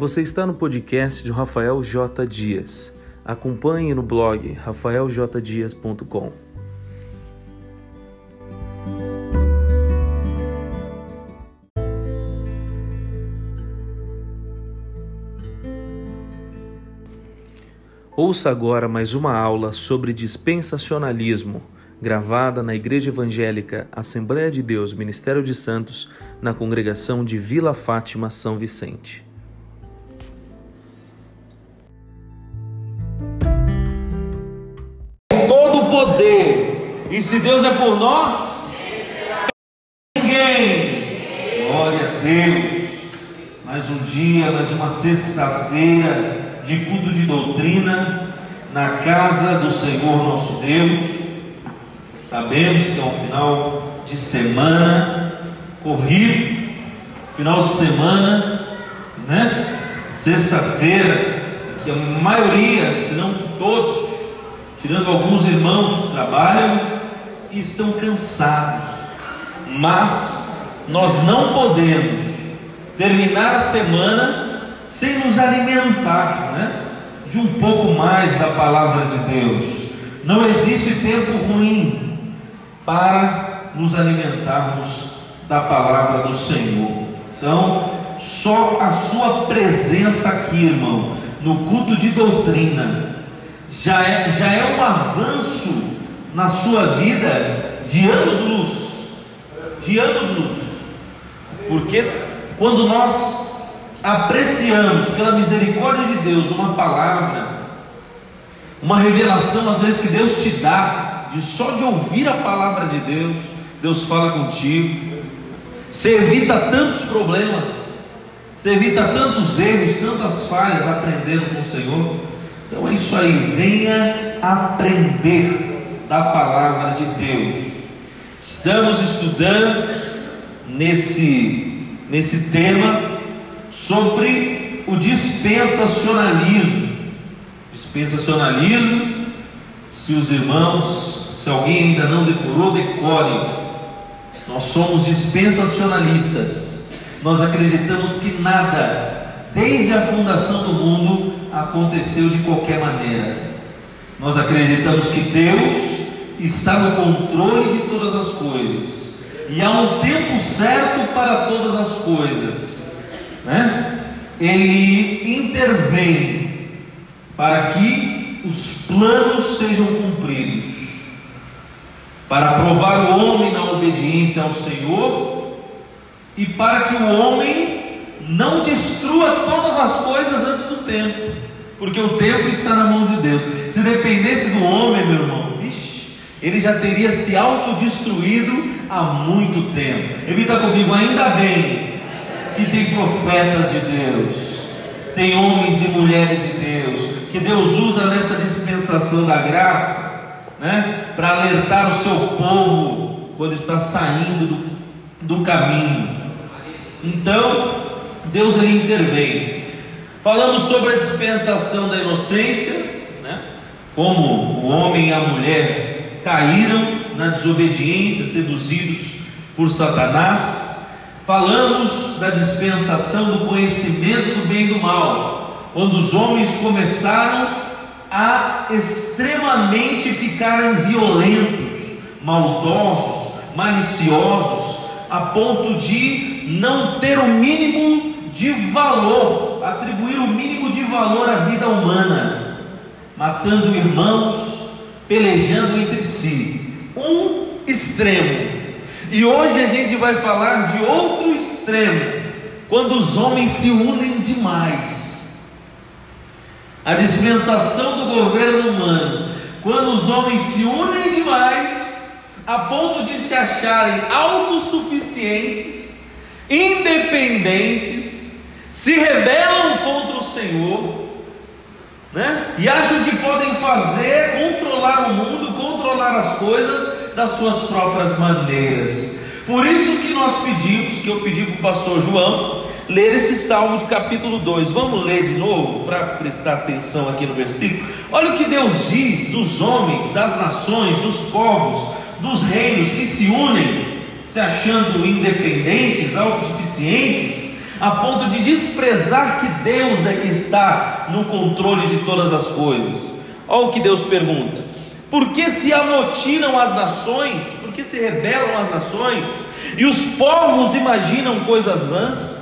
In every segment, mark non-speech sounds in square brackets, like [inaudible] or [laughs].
Você está no podcast de Rafael J. Dias. Acompanhe no blog rafaeljdias.com. Ouça agora mais uma aula sobre dispensacionalismo, gravada na Igreja Evangélica Assembleia de Deus Ministério de Santos, na congregação de Vila Fátima São Vicente. E se Deus é por nós, ninguém. Glória a Deus. Mais um dia, mais uma sexta-feira de culto de doutrina na casa do Senhor nosso Deus. Sabemos que é um final de semana corrido, final de semana, né? Sexta-feira, que a maioria, se não todos, tirando alguns irmãos, trabalham e estão cansados, mas nós não podemos terminar a semana sem nos alimentar né, de um pouco mais da palavra de Deus. Não existe tempo ruim para nos alimentarmos da palavra do Senhor. Então, só a sua presença aqui, irmão, no culto de doutrina, já é, já é um avanço na sua vida de anos-luz. De anos-luz. Porque quando nós apreciamos pela misericórdia de Deus uma palavra, uma revelação às vezes que Deus te dá, de só de ouvir a palavra de Deus, Deus fala contigo. Você evita tantos problemas, você evita tantos erros, tantas falhas aprendendo com o Senhor. Então é isso aí, venha aprender da palavra de Deus. Estamos estudando nesse, nesse tema sobre o dispensacionalismo. Dispensacionalismo, se os irmãos, se alguém ainda não decorou, decore. Nós somos dispensacionalistas. Nós acreditamos que nada, desde a fundação do mundo, aconteceu de qualquer maneira. Nós acreditamos que Deus está no controle de todas as coisas, e há um tempo certo para todas as coisas, né? Ele intervém para que os planos sejam cumpridos, para provar o homem na obediência ao Senhor e para que o homem não destrua todas as coisas antes do tempo, porque o tempo está na mão de Deus. Se dependesse do homem, meu irmão, ele já teria se autodestruído há muito tempo. Repita comigo, ainda bem que tem profetas de Deus, tem homens e mulheres de Deus, que Deus usa nessa dispensação da graça, né, para alertar o seu povo quando está saindo do, do caminho. Então, Deus ele intervém. Falamos sobre a dispensação da inocência, né, como o homem e a mulher caíram na desobediência, seduzidos por Satanás. Falamos da dispensação do conhecimento do bem e do mal, quando os homens começaram a extremamente ficarem violentos, maldosos, maliciosos, a ponto de não ter o mínimo de valor, atribuir o mínimo de valor à vida humana, matando irmãos, pelejando entre si, um extremo. E hoje a gente vai falar de outro extremo, quando os homens se unem demais. A dispensação do governo humano, quando os homens se unem demais, a ponto de se acharem autossuficientes, independentes, se rebelam contra o Senhor né? E acham que podem fazer, controlar o mundo, controlar as coisas das suas próprias maneiras. Por isso que nós pedimos, que eu pedi para o pastor João, ler esse salmo de capítulo 2. Vamos ler de novo para prestar atenção aqui no versículo. Olha o que Deus diz dos homens, das nações, dos povos, dos reinos que se unem, se achando independentes, autossuficientes, a ponto de desprezar que Deus é que está no controle de todas as coisas. Olha o que Deus pergunta: por que se amotinam as nações? Por que se rebelam as nações? E os povos imaginam coisas vãs?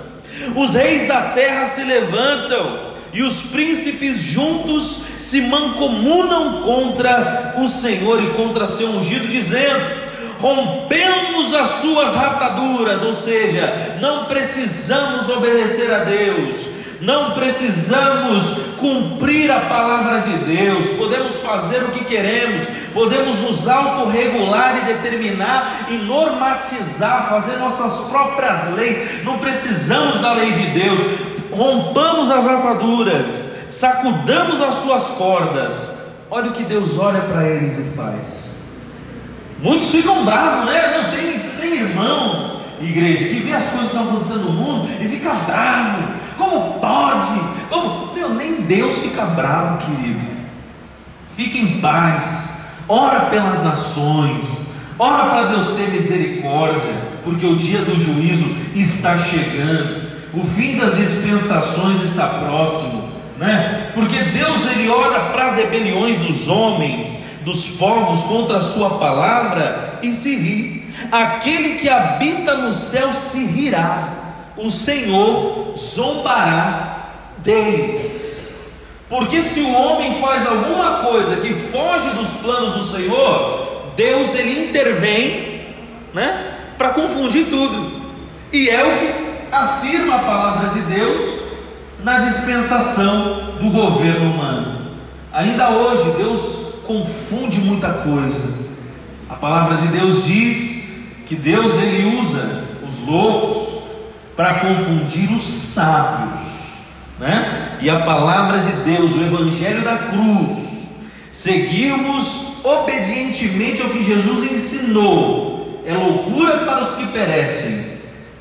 Os reis da terra se levantam e os príncipes juntos se mancomunam contra o Senhor e contra seu ungido, dizendo: rompemos as suas rataduras, ou seja, não precisamos obedecer a Deus, não precisamos cumprir a palavra de Deus, podemos fazer o que queremos, podemos nos autorregular e determinar e normatizar, fazer nossas próprias leis, não precisamos da lei de Deus, rompamos as ataduras, sacudamos as suas cordas. Olha o que Deus olha para eles e faz. Muitos ficam bravos, né? Não tem, tem irmãos, igreja, que vê as coisas que estão acontecendo no mundo e fica bravo. Como pode? Como? Meu, nem Deus fica bravo, querido. Fique em paz. Ora pelas nações. Ora para Deus ter misericórdia, porque o dia do juízo está chegando. O fim das dispensações está próximo, né? Porque Deus ele ora para as rebeliões dos homens dos povos contra a sua palavra e se ri. Aquele que habita no céu se rirá, o Senhor zombará deles. Porque se o homem faz alguma coisa que foge dos planos do Senhor, Deus ele intervém, né, para confundir tudo. E é o que afirma a palavra de Deus na dispensação do governo humano. Ainda hoje Deus confunde muita coisa. A palavra de Deus diz que Deus ele usa os loucos para confundir os sábios, né? E a palavra de Deus, o evangelho da cruz, seguirmos obedientemente ao que Jesus ensinou, é loucura para os que perecem,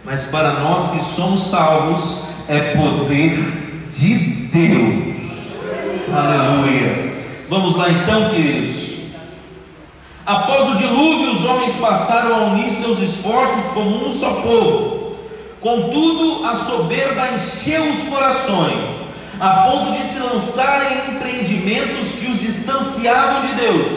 mas para nós que somos salvos é poder de Deus. Aleluia. Vamos lá então, queridos. Após o dilúvio, os homens passaram a unir seus esforços como um só povo. Contudo, a soberba encheu os corações, a ponto de se lançarem em empreendimentos que os distanciavam de Deus,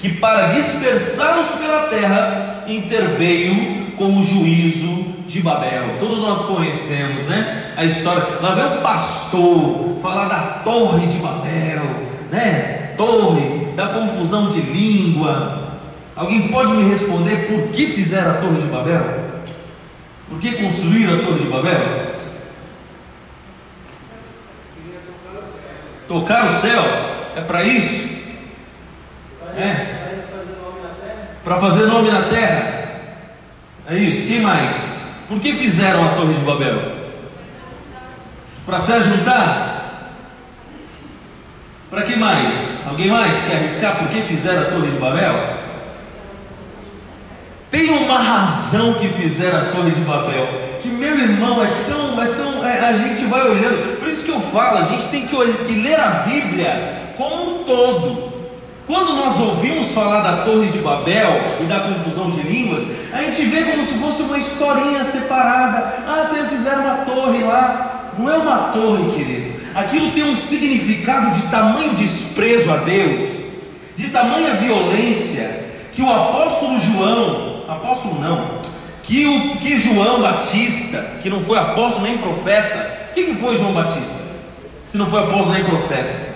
que para dispersá-los pela terra interveio com o juízo de Babel. Todos nós conhecemos, né? A história. Lá vem o pastor falar da Torre de Babel né? Torre, da confusão de língua. Alguém pode me responder por que fizeram a Torre de Babel? Por que construíram a Torre de Babel? Tocar o céu é para isso? É. Para fazer nome na terra? É isso. Quem mais? Por que fizeram a Torre de Babel? Para se ajuntar? Para que mais? Alguém mais quer arriscar por que fizeram a Torre de Babel? Razão que fizeram a Torre de Babel, que meu irmão é tão, é tão, é, a gente vai olhando, por isso que eu falo, a gente tem que, que ler a Bíblia como um todo. Quando nós ouvimos falar da Torre de Babel e da confusão de línguas, a gente vê como se fosse uma historinha separada. Ah, fizeram uma torre lá. Não é uma torre, querido aquilo tem um significado de tamanho desprezo a Deus, de tamanha violência, que o apóstolo João, apóstolo não, que o que João Batista, que não foi apóstolo nem profeta, o que, que foi João Batista? Se não foi apóstolo nem profeta,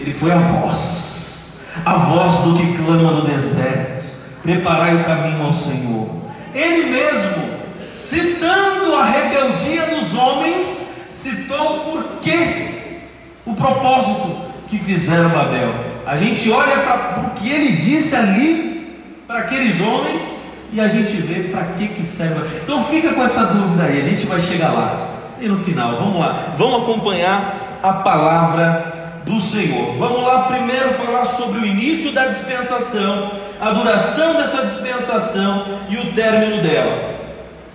ele foi a voz, a voz do que clama no deserto, preparai o caminho ao Senhor. Ele mesmo, citando a rebeldia dos homens, citou por quê o propósito que fizeram Babel. A gente olha para o que ele disse ali para aqueles homens e a gente vê para que que serve. Então fica com essa dúvida aí, a gente vai chegar lá. E no final, vamos lá, vamos acompanhar a palavra do Senhor. Vamos lá primeiro falar sobre o início da dispensação, a duração dessa dispensação e o término dela.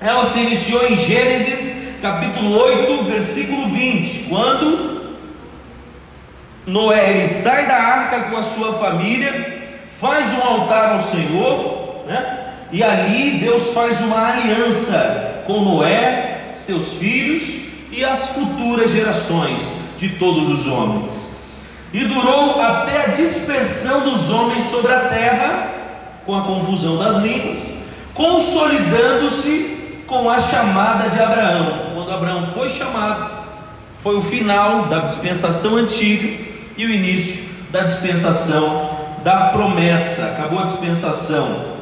Ela se iniciou em Gênesis capítulo 8, versículo 20, quando Noé sai da arca com a sua família, faz um altar ao Senhor, né? E ali Deus faz uma aliança com Noé, seus filhos e às futuras gerações de todos os homens. E durou até a dispersão dos homens sobre a terra, com a confusão das línguas, consolidando-se com a chamada de Abraão. Quando Abraão foi chamado, foi o final da dispensação antiga e o início da dispensação da promessa. Acabou a dispensação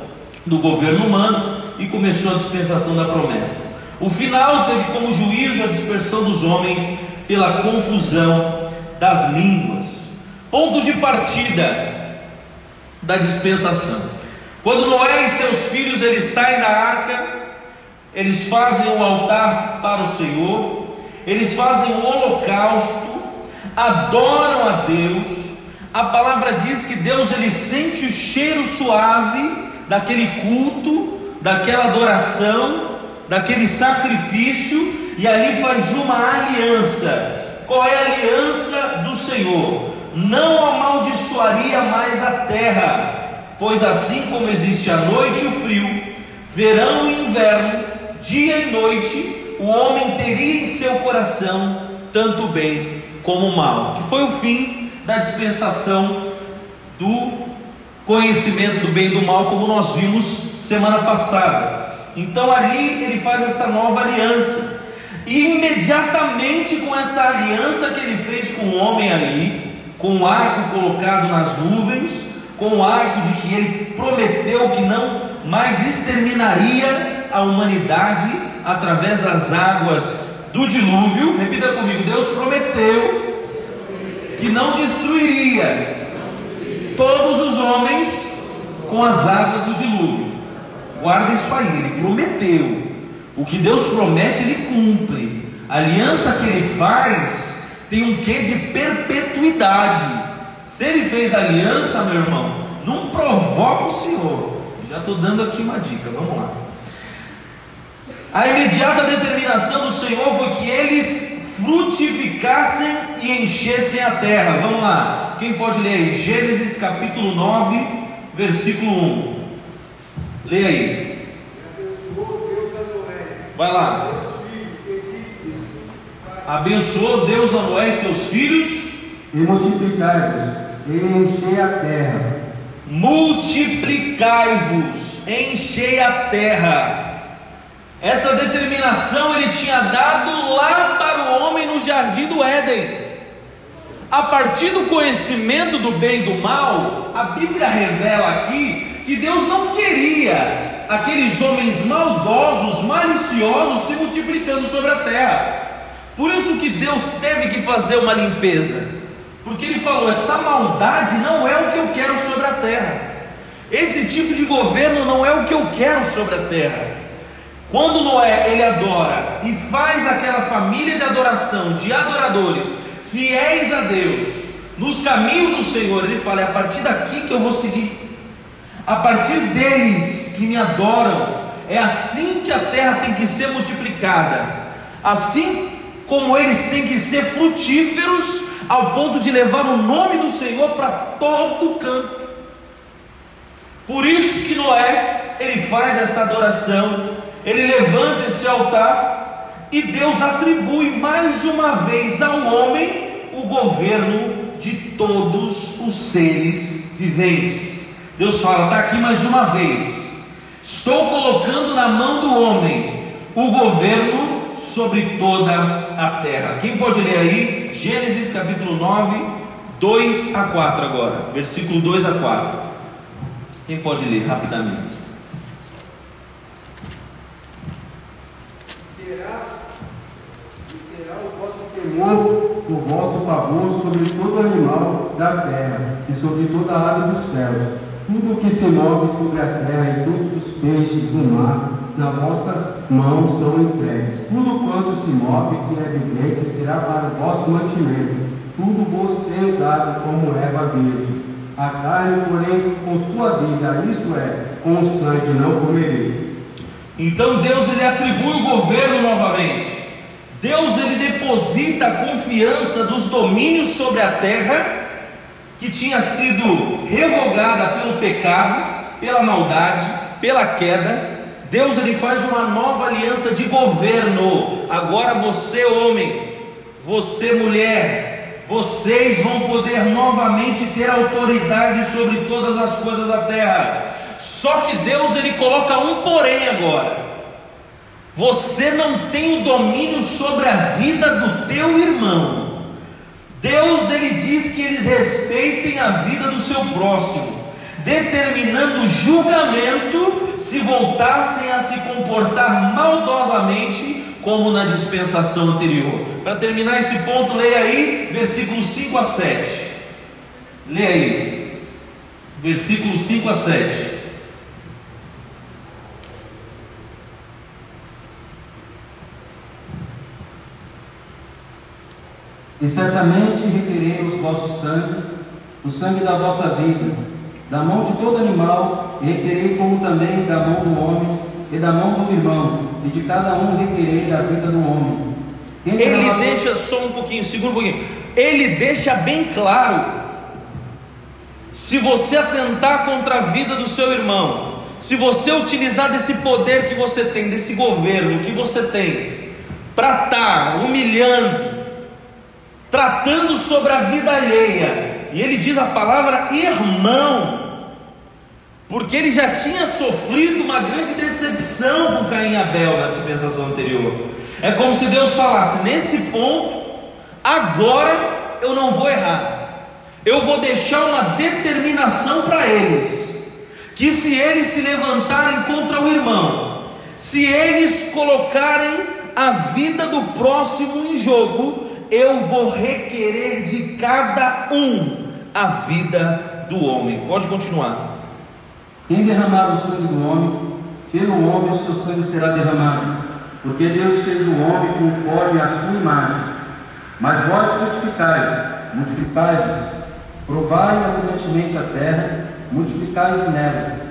do governo humano e começou a dispensação da promessa. O final teve como juízo a dispersão dos homens pela confusão das línguas. Ponto de partida da dispensação. Quando Noé e seus filhos eles saem da arca, eles fazem o altar para o Senhor, eles fazem o holocausto, adoram a Deus. A palavra diz que Deus ele sente o cheiro suave daquele culto, daquela adoração, daquele sacrifício, e ali faz uma aliança. Qual é a aliança do Senhor? Não amaldiçoaria mais a terra, pois assim como existe a noite e o frio, verão e inverno, dia e noite, o homem teria em seu coração tanto bem como mal, que foi o fim da dispensação do conhecimento do bem e do mal, como nós vimos semana passada. Então ali ele faz essa nova aliança. E imediatamente com essa aliança que ele fez com o homem ali, com o arco colocado nas nuvens, com o arco de que ele prometeu que não mais exterminaria a humanidade através das águas do dilúvio. Repita comigo: Deus prometeu que não destruiria todos os homens com as águas do dilúvio. Guarda isso aí, ele prometeu. O que Deus promete, ele cumpre. A aliança que ele faz tem um quê de perpetuidade. Se ele fez aliança, meu irmão, não provoca o Senhor. Já estou dando aqui uma dica, vamos lá. A imediata determinação do Senhor foi que eles frutificassem e enchessem a terra. Vamos lá, quem pode ler aí? Gênesis capítulo 9, versículo 1. Leia aí. Vai lá. Abençoou Deus a Noé e seus filhos. E multiplicai-vos, e enchei a terra. Multiplicai-vos, enchei a terra. Essa determinação ele tinha dado lá para o homem no jardim do Éden. A partir do conhecimento do bem e do mal, a Bíblia revela aqui que Deus não queria aqueles homens maldosos, maliciosos se multiplicando sobre a terra. Por isso que Deus teve que fazer uma limpeza. Porque ele falou: essa maldade não é o que eu quero sobre a terra. Esse tipo de governo não é o que eu quero sobre a terra. Quando Noé ele adora e faz aquela família de adoração, de adoradores, fiéis a Deus, nos caminhos do Senhor, ele fala: é a partir daqui que eu vou seguir, a partir deles que me adoram, é assim que a terra tem que ser multiplicada, assim como eles têm que ser frutíferos, ao ponto de levar o nome do Senhor para todo canto. Por isso que Noé ele faz essa adoração ele levanta esse altar e Deus atribui mais uma vez ao homem o governo de todos os seres viventes. Deus fala: está aqui mais uma vez, estou colocando na mão do homem o governo sobre toda a terra. Quem pode ler aí? Gênesis capítulo 9, 2 a 4 agora, versículo 2 a 4. Quem pode ler rapidamente? Temor o vosso favor sobre todo animal da terra e sobre toda a ave dos céus. Tudo que se move sobre a terra e todos os peixes do mar, na vossa mão são entregues. Tudo quanto se move que é vivente será para o vosso mantimento. Tudo vos tenho dado como erva verde. A carne, porém, com sua vida, isto é, com o sangue não comereis. Então Deus ele atribui o governo novamente. Deus ele deposita a confiança dos domínios sobre a terra que tinha sido revogada pelo pecado, pela maldade, pela queda. Deus ele faz uma nova aliança de governo. Agora você, homem, você, mulher, vocês vão poder novamente ter autoridade sobre todas as coisas da terra. Só que Deus ele coloca um porém agora. Você não tem o domínio sobre a vida do teu irmão. Deus ele diz que eles respeitem a vida do seu próximo, determinando julgamento se voltassem a se comportar maldosamente como na dispensação anterior. Para terminar esse ponto, leia aí versículos 5 a 7. Leia aí. Versículos 5 a 7. E certamente requerei o vosso sangue, o sangue da vossa vida, da mão de todo animal, e requerei como também da mão do homem e da mão do irmão, e de cada um requerei a vida do homem. Quem Ele deixa só um pouquinho, segura um pouquinho. Ele deixa bem claro. Se você atentar contra a vida do seu irmão, se você utilizar desse poder que você tem, desse governo que você tem, para estar tá humilhando, tratando sobre a vida alheia, e ele diz a palavra irmão, porque ele já tinha sofrido uma grande decepção com Caim e Abel na dispensação anterior. É como se Deus falasse: nesse ponto, agora eu não vou errar, eu vou deixar uma determinação para eles, que se eles se levantarem contra o irmão, se eles colocarem a vida do próximo em jogo, eu vou requerer de cada um a vida do homem. Pode continuar. Quem derramar o sangue do homem, pelo homem o seu sangue será derramado, porque Deus fez o homem conforme a sua imagem. Mas vós frutificai, multiplicai-vos, provai abundantemente a terra, multiplicai-vos nela.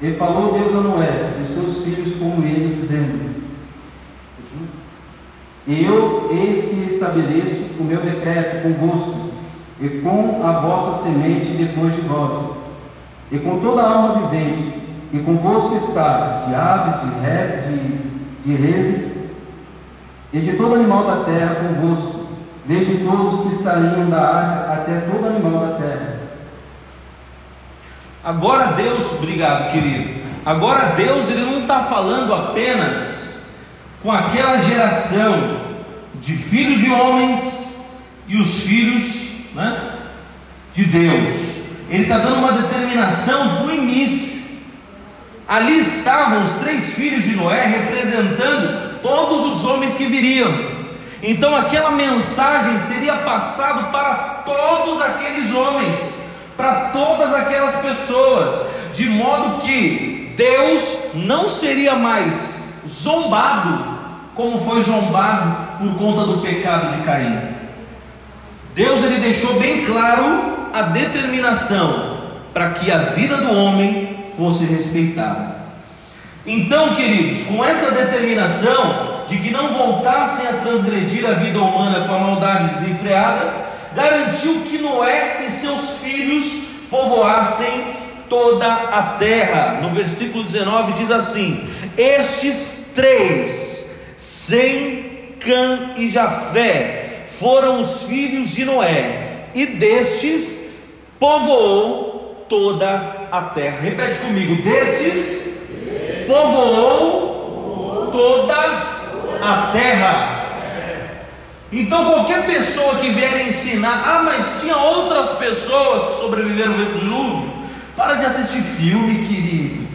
E falou Deus a Noé e seus filhos como ele, dizendo: eu, eis que estabeleço o meu decreto convosco, e com a vossa semente depois de vós, e com toda a alma vivente, e convosco está, de aves, de, ré, de, de e de todo animal da terra convosco, desde todos que saíam da arca até todo animal da terra. Agora Deus, obrigado querido. Agora Deus ele não está falando apenas com aquela geração de filhos de homens e os filhos né, de Deus. Ele está dando uma determinação para o início. Ali estavam os três filhos de Noé representando todos os homens que viriam. Então aquela mensagem seria passada para todos aqueles homens, para todas aquelas pessoas, de modo que Deus não seria mais zombado como foi zombado por conta do pecado de Caim. Deus ele deixou bem claro a determinação para que a vida do homem fosse respeitada. Então, queridos, com essa determinação de que não voltassem a transgredir a vida humana com a maldade desenfreada, garantiu que Noé e seus filhos povoassem toda a terra. No versículo 19 diz assim: Estes três sem Cã e Jafé foram os filhos de Noé, e destes povoou toda a terra. Repete comigo: destes povoou toda a terra. Então, qualquer pessoa que vier ensinar, ah, mas tinha outras pessoas que sobreviveram ao dilúvio, para de assistir filme, querido.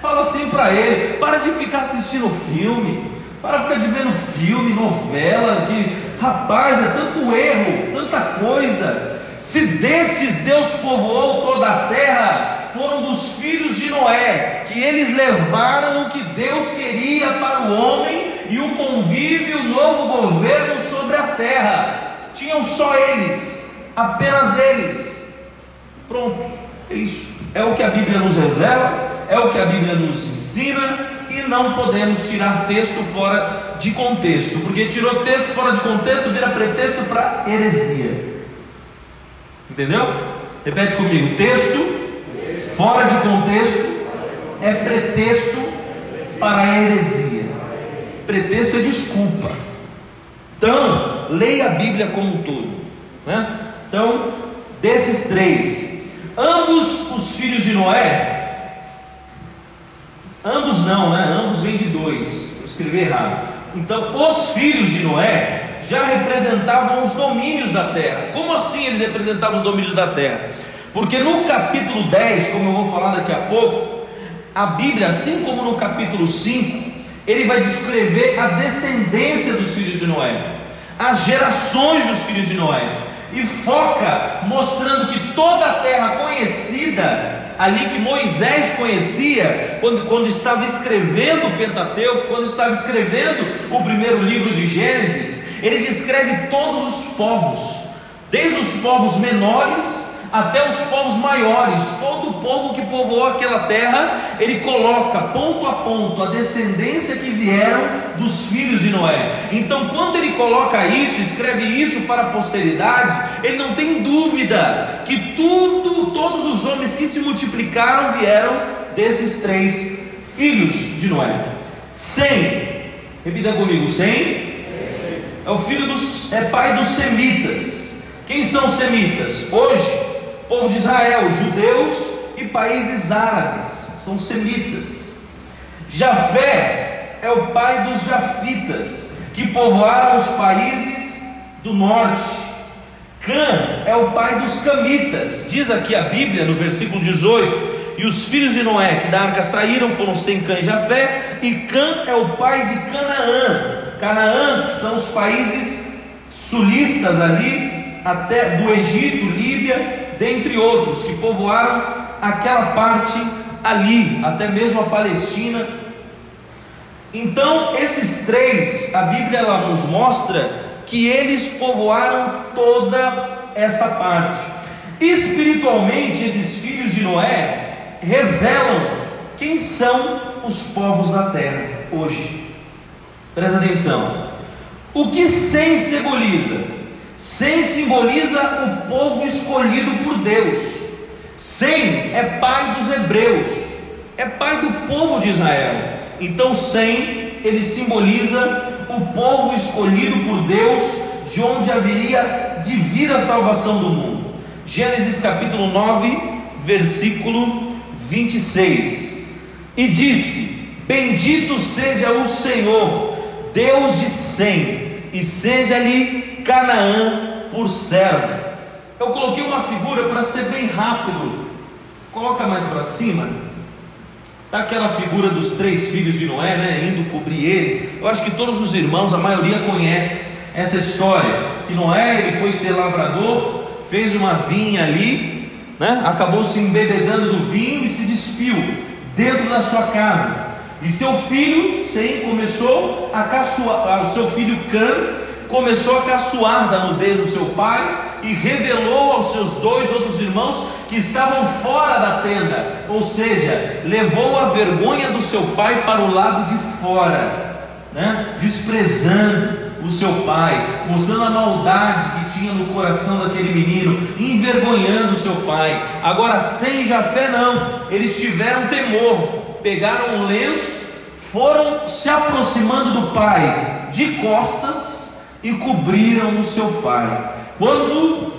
Fala assim para ele: para de ficar assistindo filme. Para ficar de vendo filme, novela, de rapaz, é tanto erro, tanta coisa. Se destes Deus povoou toda a terra, foram dos filhos de Noé, que eles levaram o que Deus queria para o homem e o convívio, o novo governo sobre a terra. Tinham só eles, apenas eles. Pronto, é isso. É o que a Bíblia nos revela, é o que a Bíblia nos ensina, e não podemos tirar texto fora de contexto, porque tirou texto fora de contexto vira pretexto para heresia. Entendeu? Repete comigo: texto fora de contexto é pretexto para heresia. Pretexto é desculpa. Então, leia a Bíblia como um todo. Né? Então, desses três, ambos os filhos de Noé, ambos não, né? Ambos vêm de dois. Eu escrevi errado. Então, os filhos de Noé já representavam os domínios da terra. Como assim eles representavam os domínios da terra? Porque no capítulo 10, como eu vou falar daqui a pouco, a Bíblia, assim como no capítulo 5, ele vai descrever a descendência dos filhos de Noé, as gerações dos filhos de Noé, e foca mostrando que toda a terra conhecida ali que Moisés conhecia, quando, quando estava escrevendo o Pentateuco, quando estava escrevendo o primeiro livro de Gênesis, ele descreve todos os povos, desde os povos menores até os povos maiores, todo o povo que povoou aquela terra, ele coloca ponto a ponto a descendência que vieram dos filhos de Noé. Então, quando ele coloca isso, escreve isso para a posteridade, ele não tem dúvida que tudo, todos os homens que se multiplicaram vieram desses três filhos de Noé. Sem, repita comigo, sem é o filho dos, é pai dos semitas. Quem são os semitas? Hoje povo de Israel, judeus e países árabes, são semitas. Jafé é o pai dos jafitas, que povoaram os países do norte. Cã é o pai dos camitas, diz aqui a Bíblia no versículo 18. E os filhos de Noé que da arca saíram foram sem Cã e Jafé, e Cã é o pai de Canaã. Canaã são os países sulistas ali, até do Egito, Líbia dentre outros que povoaram aquela parte ali, até mesmo a Palestina. Então, esses três, a Bíblia ela nos mostra que eles povoaram toda essa parte. Espiritualmente, esses filhos de Noé revelam quem são os povos da terra hoje. Presta atenção. O que Sem simboliza? Sem simboliza o povo escolhido por Deus. Sem é pai dos hebreus, é pai do povo de Israel. Então, sem ele simboliza o povo escolhido por Deus, de onde haveria de vir a salvação do mundo. Gênesis capítulo 9, versículo 26. E disse: Bendito seja o Senhor, Deus de Sem, e seja-lhe Canaã por servo. Eu coloquei uma figura para ser bem rápido. Coloca mais para cima. Está aquela figura dos três filhos de Noé, né, indo cobrir ele. Eu acho que todos os irmãos, a maioria conhece essa história. Que Noé ele foi ser lavrador, fez uma vinha ali, né, acabou se embebedando do vinho e se despiu dentro da sua casa. E seu filho, Sem, começou a caçoar, o seu filho Cã começou a caçoar da nudez do seu pai e revelou aos seus dois outros irmãos que estavam fora da tenda, ou seja, levou a vergonha do seu pai para o lado de fora, né? desprezando o seu pai, mostrando a maldade que tinha no coração daquele menino, envergonhando o seu pai. Agora, sem Jafé, não, eles tiveram temor, pegaram um lenço, foram se aproximando do pai de costas e cobriram o seu pai. Quando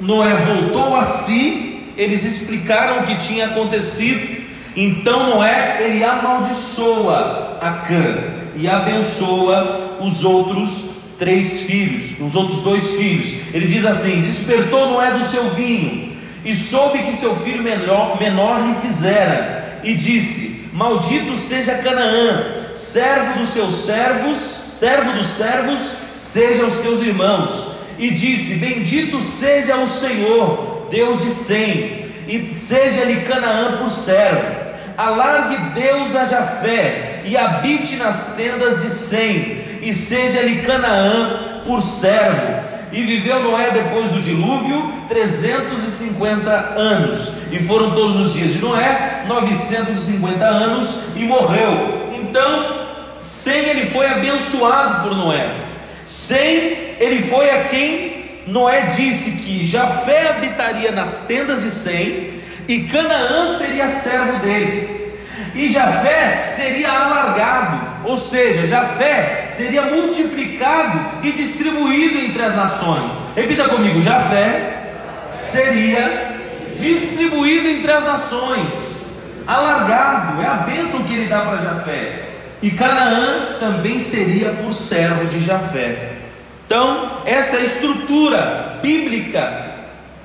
Noé voltou a si, eles explicaram o que tinha acontecido. Então Noé ele amaldiçoa a Cã e abençoa os outros três filhos, os outros dois filhos. Ele diz assim: Despertou Noé do seu vinho e soube que seu filho menor, menor lhe fizera, e disse: Maldito seja Canaã, servo dos seus servos servo dos servos, sejam os teus irmãos. E disse: Bendito seja o Senhor, Deus de Sem, e seja-lhe Canaã por servo. Alargue Deus a Jafé, e habite nas tendas de Sem, e seja-lhe Canaã por servo. E viveu Noé depois do dilúvio 350 anos, e foram todos os dias de Noé 950 anos, e morreu. Então sem ele foi abençoado por Noé. Sem ele foi a quem Noé disse que Jafé habitaria nas tendas de Sem e Canaã seria servo dele. E Jafé seria alargado, ou seja, Jafé seria multiplicado e distribuído entre as nações. Repita comigo: Jafé seria distribuído entre as nações, alargado, é a bênção que ele dá para Jafé. E Canaã também seria por servo de Jafé. Então, essa é a estrutura bíblica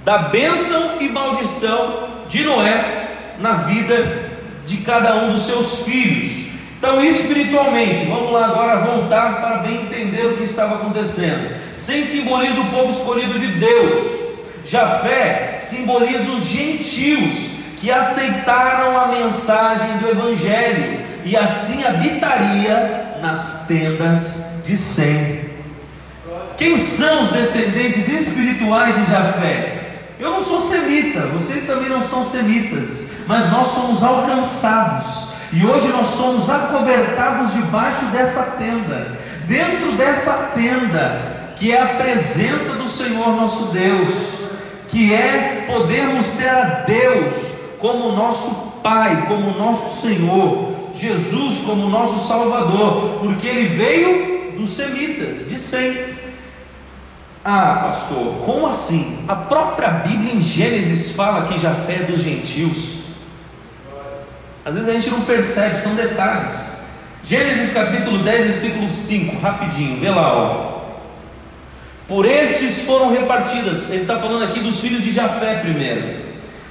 da bênção e maldição de Noé na vida de cada um dos seus filhos. Então, espiritualmente, vamos lá agora voltar para bem entender o que estava acontecendo. Sem simboliza o povo escolhido de Deus. Jafé simboliza os gentios que aceitaram a mensagem do Evangelho e assim habitaria nas tendas de Sem. Quem são os descendentes espirituais de Jafé? Eu não sou semita, vocês também não são semitas, mas nós somos alcançados e hoje nós somos acobertados debaixo dessa tenda, dentro dessa tenda, que é a presença do Senhor nosso Deus, que é podermos ter a Deus como nosso Pai, como nosso Senhor, Jesus como nosso Salvador, porque Ele veio dos semitas, de Sem. Ah, pastor, como assim? A própria Bíblia em Gênesis fala que Jafé é dos gentios. Às vezes a gente não percebe, são detalhes. Gênesis capítulo 10, versículo 5, rapidinho, vê lá, ó. Por estes foram repartidas, ele está falando aqui dos filhos de Jafé primeiro.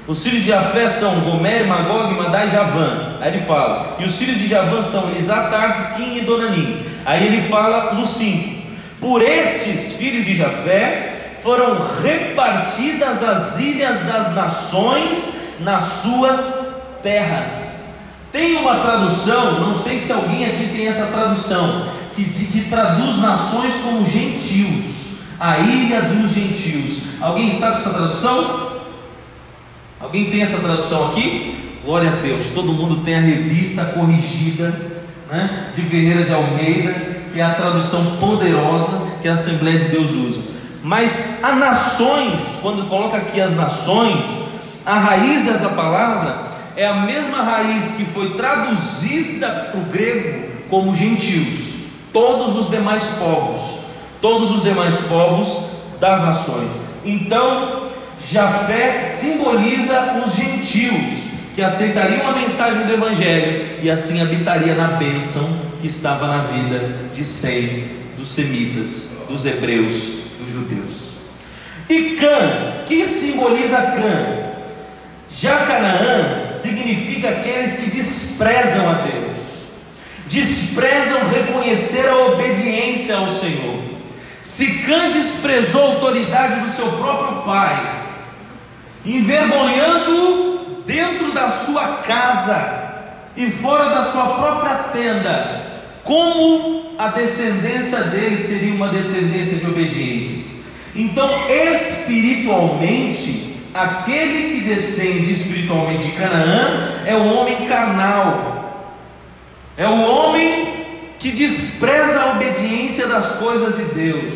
Os filhos de Jafé são Gomer, Magog, Madai e Javã. Aí ele fala, e os filhos de Javã são Elisá, Tarsis, e Donanim. Aí ele fala no 5: Por estes filhos de Jafé foram repartidas as ilhas das nações nas suas terras. Tem uma tradução, não sei se alguém aqui tem essa tradução, que, que traduz nações como gentios, a ilha dos gentios. Alguém está com essa tradução? Alguém tem essa tradução aqui? Glória a Deus, todo mundo tem a revista corrigida né, de Ferreira de Almeida, que é a tradução poderosa que a Assembleia de Deus usa. Mas a nações, quando coloca aqui as nações, a raiz dessa palavra é a mesma raiz que foi traduzida para o grego como gentios, todos os demais povos, todos os demais povos das nações. Então, Jafé simboliza os gentios que aceitariam a mensagem do Evangelho e assim habitaria na bênção que estava na vida de Sem, dos semitas, dos hebreus, dos judeus. E Cã, que simboliza Cã? Já Canaã significa aqueles que desprezam a Deus, desprezam reconhecer a obediência ao Senhor. Sicã desprezou a autoridade do seu próprio pai, envergonhando dentro da sua casa e fora da sua própria tenda, como a descendência dele seria uma descendência de obedientes. Então, espiritualmente, aquele que descende espiritualmente de Canaã é o homem carnal, é o homem que despreza a obediência das coisas de Deus,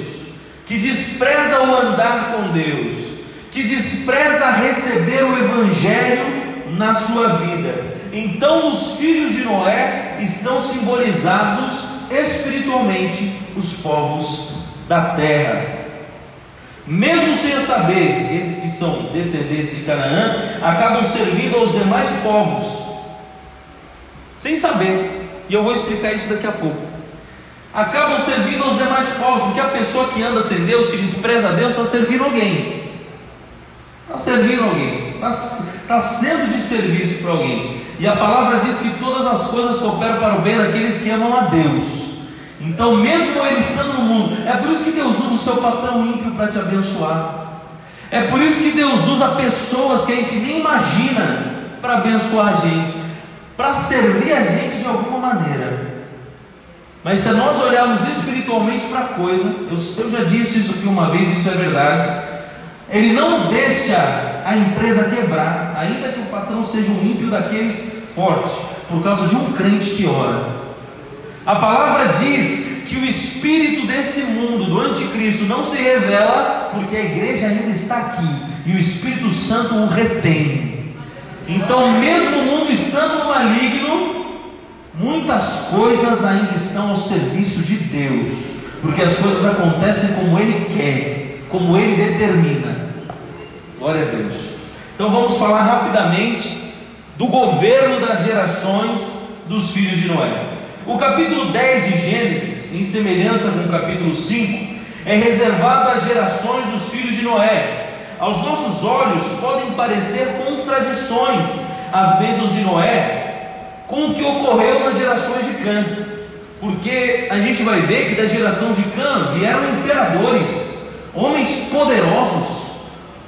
que despreza o andar com Deus, que despreza receber o Evangelho na sua vida. Então, os filhos de Noé estão simbolizados espiritualmente os povos da terra. Mesmo sem saber, esses que são descendentes de Canaã acabam servindo aos demais povos, sem saber, e eu vou explicar isso daqui a pouco. Acabam servindo aos demais povos, porque a pessoa que anda sem Deus, que despreza Deus, está servindo alguém, está servindo alguém, está, está sendo de serviço para alguém, e a palavra diz que todas as coisas cooperam para o bem daqueles que amam a Deus. Então, mesmo ele estando no mundo, é por isso que Deus usa o seu patrão ímpio para te abençoar. É por isso que Deus usa pessoas que a gente nem imagina para abençoar a gente, para servir a gente de alguma maneira. Mas se nós olharmos espiritualmente para a coisa, eu, eu já disse isso aqui uma vez, isso é verdade. Ele não deixa a empresa quebrar, ainda que o patrão seja um ímpio daqueles fortes, por causa de um crente que ora. A palavra diz que o espírito desse mundo, do anticristo, não se revela porque a igreja ainda está aqui e o Espírito Santo o retém. Então, mesmo o mundo estando no maligno, muitas coisas ainda estão ao serviço de Deus, porque as coisas acontecem como Ele quer, como Ele determina. Glória a Deus. Então vamos falar rapidamente do governo das gerações dos filhos de Noé. O capítulo 10 de Gênesis, em semelhança com o capítulo 5, é reservado às gerações dos filhos de Noé. Aos nossos olhos podem parecer contradições as bênçãos de Noé com o que ocorreu nas gerações de Cã, porque a gente vai ver que da geração de Cã vieram imperadores, homens poderosos,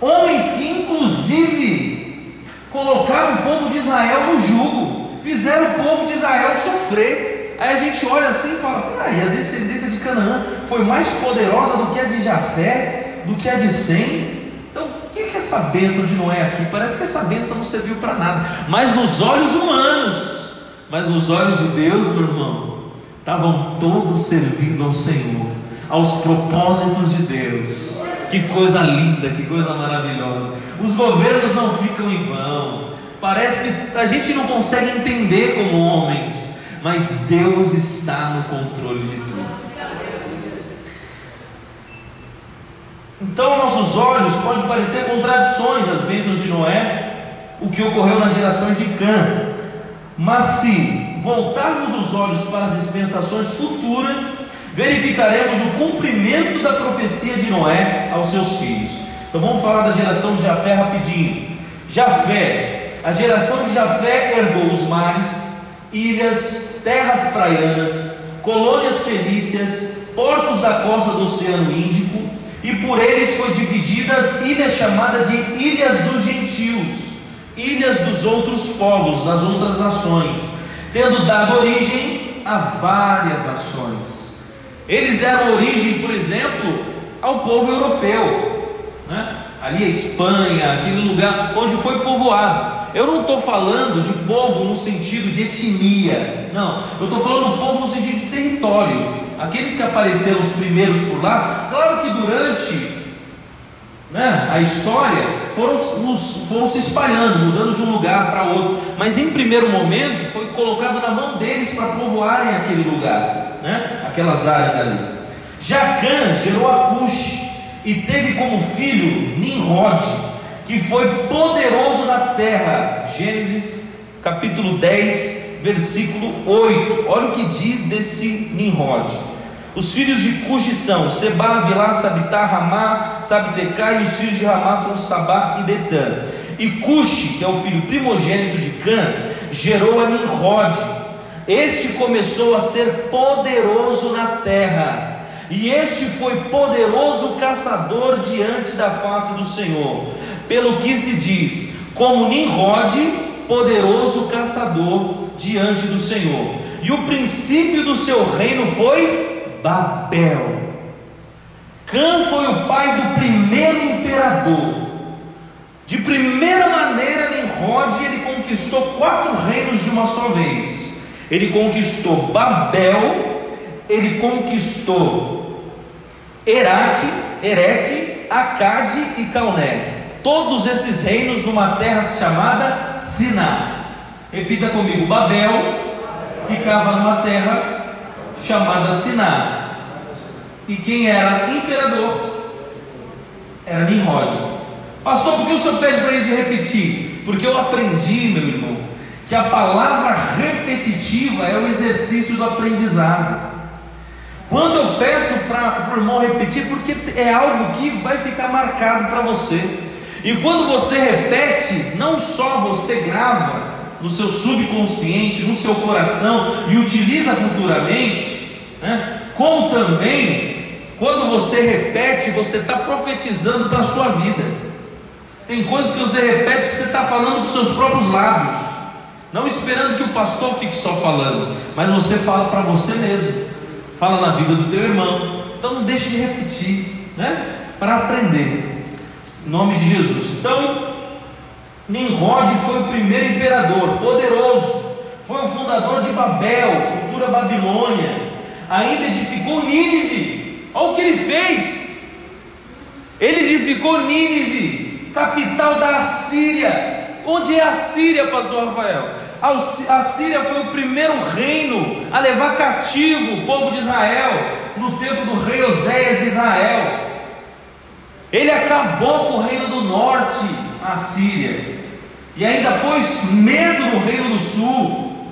homens que inclusive colocaram o povo de Israel no jugo, fizeram o povo de Israel sofrer. Aí a gente olha assim e fala: peraí, a descendência de Canaã foi mais poderosa do que a de Jafé, do que a de Sem. Então, o que é essa bênção de Noé aqui? Parece que essa bênção não serviu para nada, mas nos olhos humanos, mas nos olhos de Deus, meu irmão, estavam todos servindo ao Senhor, aos propósitos de Deus. Que coisa linda, que coisa maravilhosa. Os governos não ficam em vão. Parece que a gente não consegue entender como homens, mas Deus está no controle de tudo. Então, nossos olhos pode parecer contradições as bênçãos de Noé, o que ocorreu nas gerações de Cã. Mas se voltarmos os olhos para as dispensações futuras, verificaremos o cumprimento da profecia de Noé aos seus filhos. Então vamos falar da geração de Jafé rapidinho. Jafé, a geração de Jafé herdou os mares, ilhas, terras praianas, colônias fenícias, portos da costa do Oceano Índico, e por eles foi divididas ilhas chamadas de Ilhas dos Gentios ilhas dos outros povos, das outras nações, tendo dado origem a várias nações. Eles deram origem, por exemplo, ao povo europeu, né? ali a Espanha, aquele lugar onde foi povoado. Eu não estou falando de povo no sentido de etnia, não, eu estou falando do povo no sentido de território. Aqueles que apareceram os primeiros por lá, claro que durante né, a história, foram, foram se espalhando, mudando de um lugar para outro, mas em primeiro momento foi colocado na mão deles para povoarem aquele lugar, né, aquelas áreas ali. Jacã gerou Acush e teve como filho Nimrod, que foi poderoso na terra. Gênesis capítulo 10, versículo 8. Olha o que diz desse Nimrod. Os filhos de Cuxi são Seba, Vilá, Sabitá, Ramá, Sabitecá, e os filhos de Ramá são Sabá e Detã. E Cuxi, que é o filho primogênito de Cã, gerou a Nimrod. Este começou a ser poderoso na terra, e este foi poderoso caçador diante da face do Senhor. Pelo que se diz, como Nimrod, poderoso caçador diante do Senhor. E o princípio do seu reino foi Babel. Cã foi o pai do primeiro imperador. De primeira maneira, Nimrod ele conquistou quatro reinos de uma só vez. Ele conquistou Babel, ele conquistou Eraque, Ereque, Acade e Calné. Todos esses reinos numa terra chamada Siná. Repita comigo: Babel ficava numa terra chamada Siná. E quem era imperador era Nimrod. Pastor, por que o senhor pede para a gente repetir? Porque eu aprendi, meu irmão, que a palavra repetitiva é o exercício do aprendizado. Quando eu peço para o irmão repetir, porque é algo que vai ficar marcado para você. E quando você repete, não só você grava, no seu subconsciente, no seu coração e utiliza futuramente, né? como também, quando você repete, você está profetizando para a sua vida. Tem coisas que você repete que você está falando com seus próprios lábios, não esperando que o pastor fique só falando, mas você fala para você mesmo, fala na vida do teu irmão. Então não deixe de repetir, né? Para aprender. Em nome de Jesus. Então, Nimrod foi o primeiro imperador, poderoso, foi o fundador de Babel, futura Babilônia, ainda edificou Nínive. Olha o que ele fez. Ele edificou Nínive, capital da Assíria. Onde é a Síria, pastor Rafael? A Síria foi o primeiro reino a levar cativo o povo de Israel no tempo do rei Oséias de Israel. Ele acabou com o reino do norte, a Síria, e ainda pôs medo no reino do sul.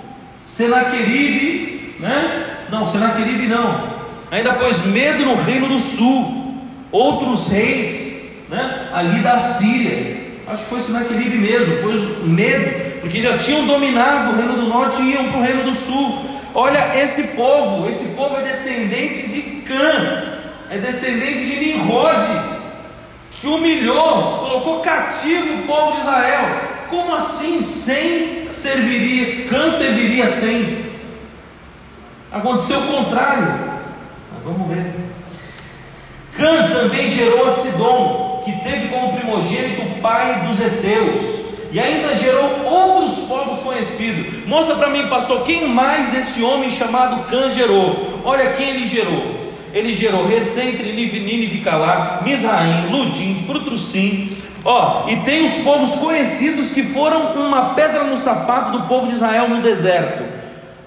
Senaqueribe, né? Não, Senaqueribe não. Ainda pôs medo no reino do sul. Outros reis, né? Ali da Síria. Acho que foi Senaqueribe mesmo, pôs medo, porque já tinham dominado o reino do norte e iam para o reino do sul. Olha esse povo, esse povo é descendente de Cã, é descendente de Nimrod, que humilhou, colocou cativo o povo de Israel. Como assim sem serviria? Cã serviria sem? Aconteceu o contrário. Mas vamos ver. Cã também gerou a Sidom, que teve como primogênito o pai dos heteus e ainda gerou outros povos conhecidos. Mostra para mim, pastor, quem mais esse homem chamado Cã gerou? Olha quem ele gerou. Ele gerou Recentre, Nínive, Calá, Misraim, Ludim, Prutrusim. Ó, e tem os povos conhecidos que foram uma pedra no sapato do povo de Israel no deserto.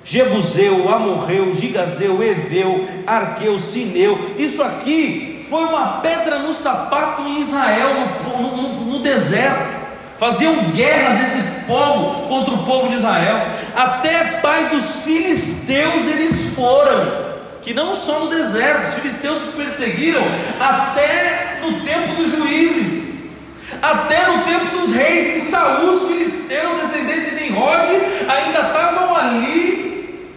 Jebuseu, Amorreu, Gigazeu, Eveu, Arqueu, Sineu. Isso aqui foi uma pedra no sapato em Israel, no, no, no deserto. Faziam guerras esse povo contra o povo de Israel. Até pai dos filisteus eles foram. Que não só no deserto, os filisteus perseguiram até no tempo dos juízes. Até no tempo dos reis em Saul, os filisteus, descendentes de Nimrod, ainda estavam ali,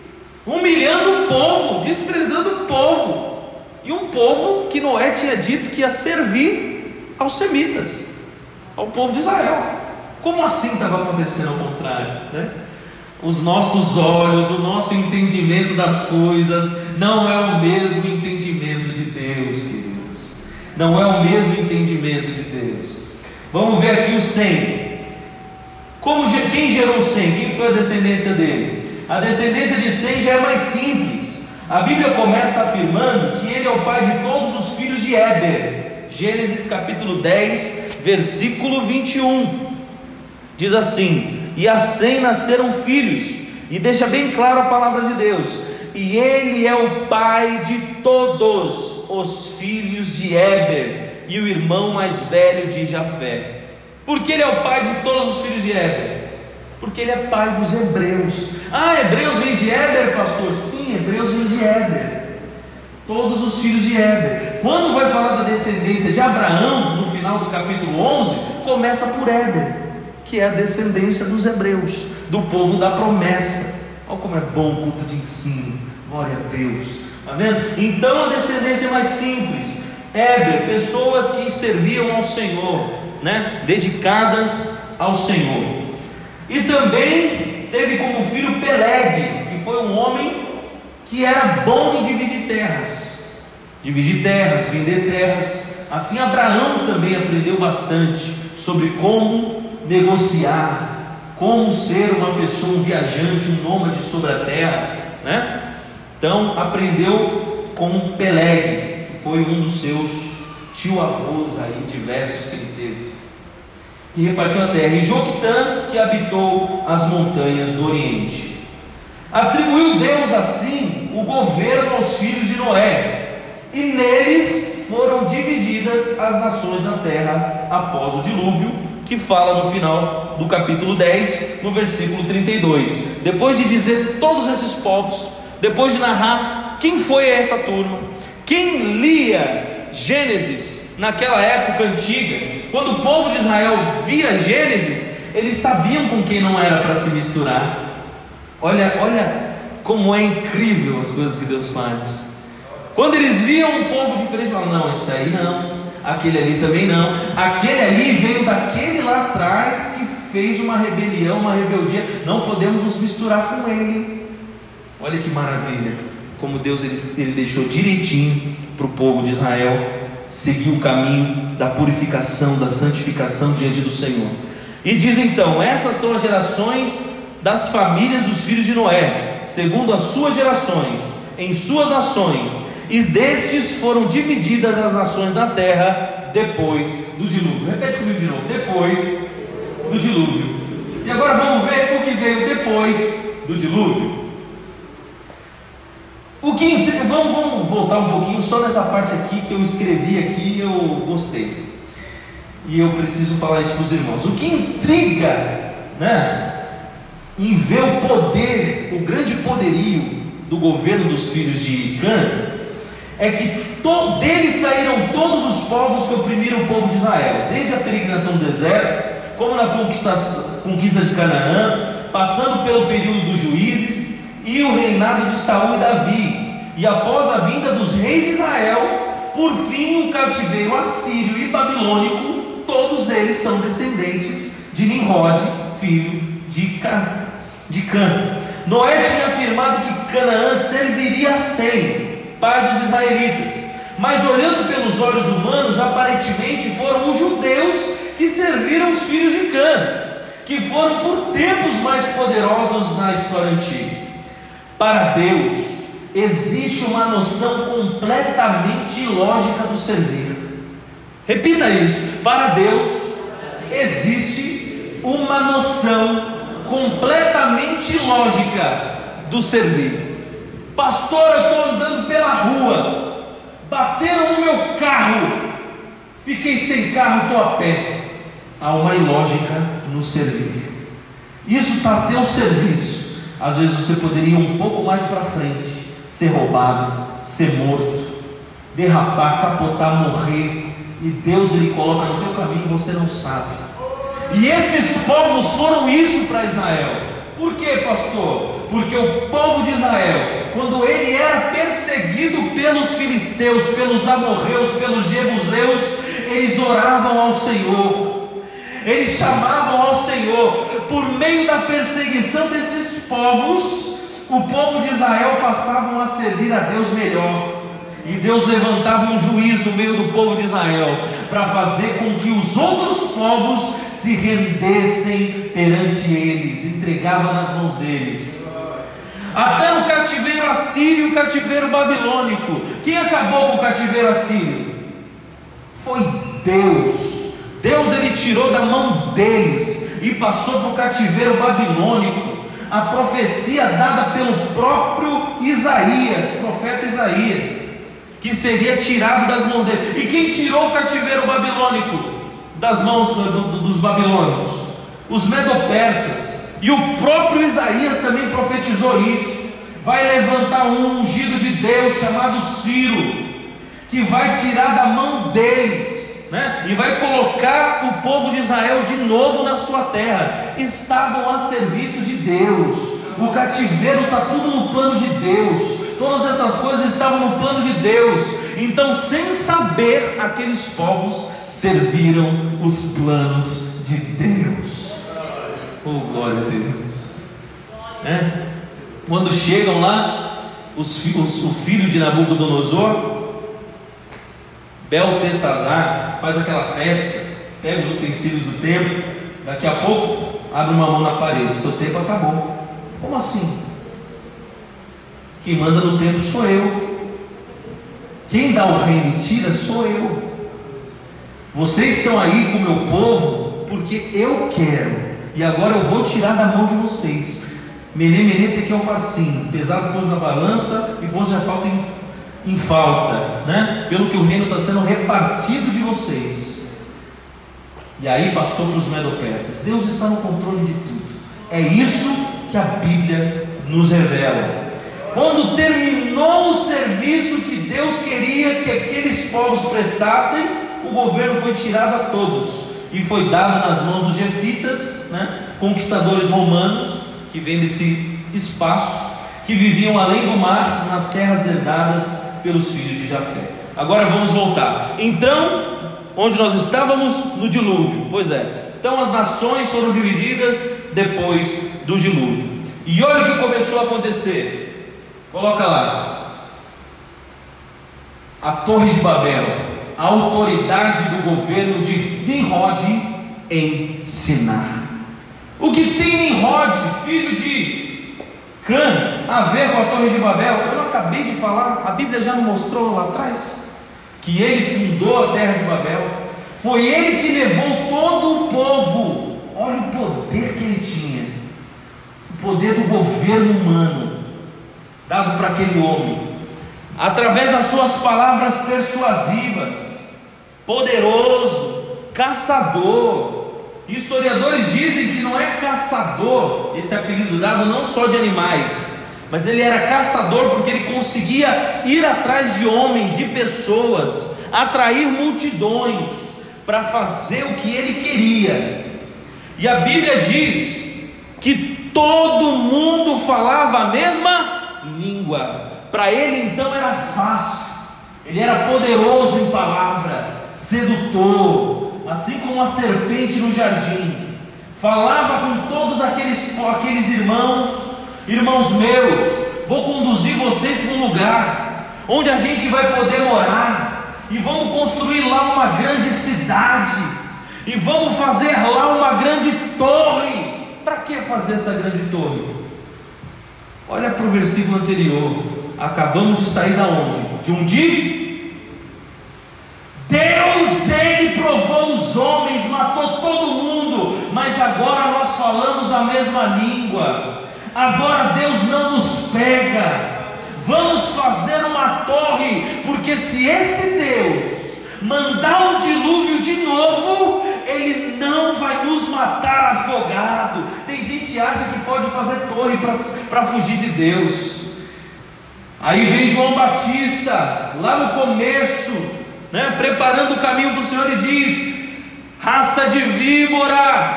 humilhando o povo, desprezando o povo. E um povo que Noé tinha dito que ia servir aos semitas ao povo de Israel. Como assim estava acontecendo ao contrário? Né? Os nossos olhos, o nosso entendimento das coisas não é o mesmo entendimento de Deus, queridos. Não é o mesmo entendimento de Deus. Vamos ver aqui o Sem. Como, quem gerou Sem? Quem foi a descendência dele? A descendência de Sem já é mais simples. A Bíblia começa afirmando que ele é o pai de todos os filhos de Éber. Gênesis capítulo 10, versículo 21. Diz assim: E assim nasceram filhos, e deixa bem claro a palavra de Deus, e ele é o pai de todos os filhos de Éber, e o irmão mais velho de Jafé. Por que ele é o pai de todos os filhos de Éber? Porque ele é pai dos hebreus. Ah, hebreus vem de Éber, pastor? Sim, hebreus vem de Éber. Todos os filhos de Éber. Quando vai falar da descendência de Abraão, no final do capítulo 11, começa por Éber, que é a descendência dos hebreus, do povo da promessa. Olha como é bom o culto de ensino. Glória a Deus. Está vendo? Então a descendência é mais simples. Éber, pessoas que serviam ao Senhor, né? dedicadas ao Senhor. E também teve como filho Peleg, que foi um homem que era bom em dividir terras, dividir terras, vender terras. Assim Abraão também aprendeu bastante sobre como negociar, como ser uma pessoa, um viajante, um nômade sobre a terra, né? Então aprendeu com Peleg, que foi um dos seus tio-avós aí, diversos que ele teve, que repartiu a terra, e Joctã, que habitou as montanhas do Oriente. Atribuiu Deus assim o governo aos filhos de Noé, e neles foram divididas as nações da terra após o dilúvio, que fala no final do capítulo 10, no versículo 32. Depois de dizer todos esses povos, depois de narrar quem foi essa turma, quem lia Gênesis naquela época antiga, quando o povo de Israel via Gênesis, eles sabiam com quem não era para se misturar. Olha, olha como é incrível as coisas que Deus faz. Quando eles viam um povo diferente, falavam: não, esse aí não, aquele ali também não, aquele ali veio daquele lá atrás que fez uma rebelião, uma rebeldia, não podemos nos misturar com ele. Olha que maravilha, como Deus ele, ele deixou direitinho para o povo de Israel seguir o caminho da purificação, da santificação diante do Senhor. E diz então: essas são as gerações das famílias dos filhos de Noé, segundo as suas gerações, em suas nações, e destes foram divididas as nações da terra depois do dilúvio. Repete comigo de novo: depois do dilúvio. E agora vamos ver o que veio depois do dilúvio. O que vamos, vamos voltar um pouquinho só nessa parte aqui que eu escrevi aqui e eu gostei. E eu preciso falar isso para os irmãos. O que intriga, né, em ver o poder, o grande poderio do governo dos filhos de Cã, é que to, deles saíram todos os povos que oprimiram o povo de Israel, desde a peregrinação do deserto, como na conquista, conquista de Canaã, passando pelo período dos juízes e o reinado de Saul e Davi, e após a vinda dos reis de Israel, por fim o cativeiro assírio e babilônico, todos eles são descendentes de Nimrod, filho de Cã. De Cã. Noé tinha afirmado que Canaã serviria a Sem, pai dos israelitas. Mas olhando pelos olhos humanos, aparentemente foram os judeus que serviram os filhos de Cã, que foram por tempos mais poderosos na história antiga. Para Deus, existe uma noção completamente ilógica do servir. Repita isso. Para Deus, existe uma noção completamente ilógica do servir. Pastor, eu estou andando pela rua, bateram no meu carro, fiquei sem carro, estou a pé. Há uma ilógica no servir. Isso está até o serviço. Às vezes você poderia ir um pouco mais para frente, ser roubado, ser morto, derrapar, capotar, morrer. E Deus ele coloca no teu caminho você não sabe. E esses povos foram isso para Israel. Por quê, pastor? Porque o povo de Israel, quando ele era perseguido pelos filisteus, pelos amorreus, pelos jebuseus, eles oravam ao Senhor. Eles chamavam ao Senhor. Por meio da perseguição desses povos, o povo de Israel passavam a servir a Deus melhor. E Deus levantava um juiz no meio do povo de Israel para fazer com que os outros povos se rendessem perante eles, entregava nas mãos deles. Até no cativeiro assírio e o cativeiro babilônico. Quem acabou com o cativeiro assírio? Foi Deus. Deus ele tirou da mão deles e passou para o cativeiro babilônico. A profecia dada pelo próprio Isaías, profeta Isaías, que seria tirado das mãos dele. E quem tirou o cativeiro babilônico? Das mãos do, do, dos babilônios, os medopersas, e o próprio Isaías também profetizou isso. Vai levantar um ungido de Deus chamado Ciro, que vai tirar da mão deles, né? e vai colocar o povo de Israel de novo na sua terra. Estavam a serviço de Deus. O cativeiro está tudo no plano de Deus. Todas essas coisas estavam no plano de Deus. Então, sem saber, aqueles povos serviram os planos de Deus. Oh, glória a Deus! É? Quando chegam lá, os, os, o filho de Nabucodonosor, Beltesazar, faz aquela festa, pega os utensílios do templo, daqui a pouco abre uma mão na parede, seu tempo acabou. Como assim? Quem manda no templo sou eu. Quem dá o reino e tira sou eu. Vocês estão aí com o meu povo porque eu quero. E agora eu vou tirar da mão de vocês. Menê, menê, tem que é um parcinho. Pesado pôs na balança e pôs já falta em, em falta. Né? Pelo que o reino está sendo repartido de vocês. E aí passou para os medopersas. Deus está no controle de tudo. É isso que a Bíblia nos revela. Quando terminou o serviço que Deus queria que aqueles povos prestassem, governo foi tirado a todos e foi dado nas mãos dos jefitas, né, conquistadores romanos que vêm desse espaço, que viviam além do mar nas terras herdadas pelos filhos de Jafé. Agora vamos voltar. Então, onde nós estávamos no dilúvio, pois é. Então as nações foram divididas depois do dilúvio. E olha o que começou a acontecer. Coloca lá. A Torre de Babel a autoridade do governo de Nimrod em Sinar. O que tem Nimrod, filho de Cã, a ver com a Torre de Babel? Eu não acabei de falar, a Bíblia já não mostrou lá atrás que ele fundou a terra de Babel. Foi ele que levou todo o povo. Olha o poder que ele tinha poder do governo humano dado para aquele homem, através das suas palavras persuasivas, poderoso, caçador. Historiadores dizem que não é caçador, esse apelido dado não só de animais, mas ele era caçador porque ele conseguia ir atrás de homens, de pessoas, atrair multidões para fazer o que ele queria. E a Bíblia diz que todo mundo falava a mesma língua. Para ele então era fácil. Ele era poderoso em palavra, sedutor, assim como a serpente no jardim. Falava com todos aqueles, aqueles irmãos, irmãos meus, vou conduzir vocês para um lugar onde a gente vai poder morar e vamos construir lá uma grande cidade e vamos fazer lá uma grande torre. Para que fazer essa grande torre? Olha para o versículo anterior. Acabamos de sair da onde? De um dia. Deus, Ele provou os homens, matou todo mundo, mas agora nós falamos a mesma língua. Agora Deus não nos pega. Vamos fazer uma torre, porque se esse Deus mandar um dilúvio de novo, ele não vai nos matar afogado. Tem gente que acha que pode fazer torre para fugir de Deus. Aí vem João Batista, lá no começo, né, preparando o caminho para o Senhor e diz: raça de víboras,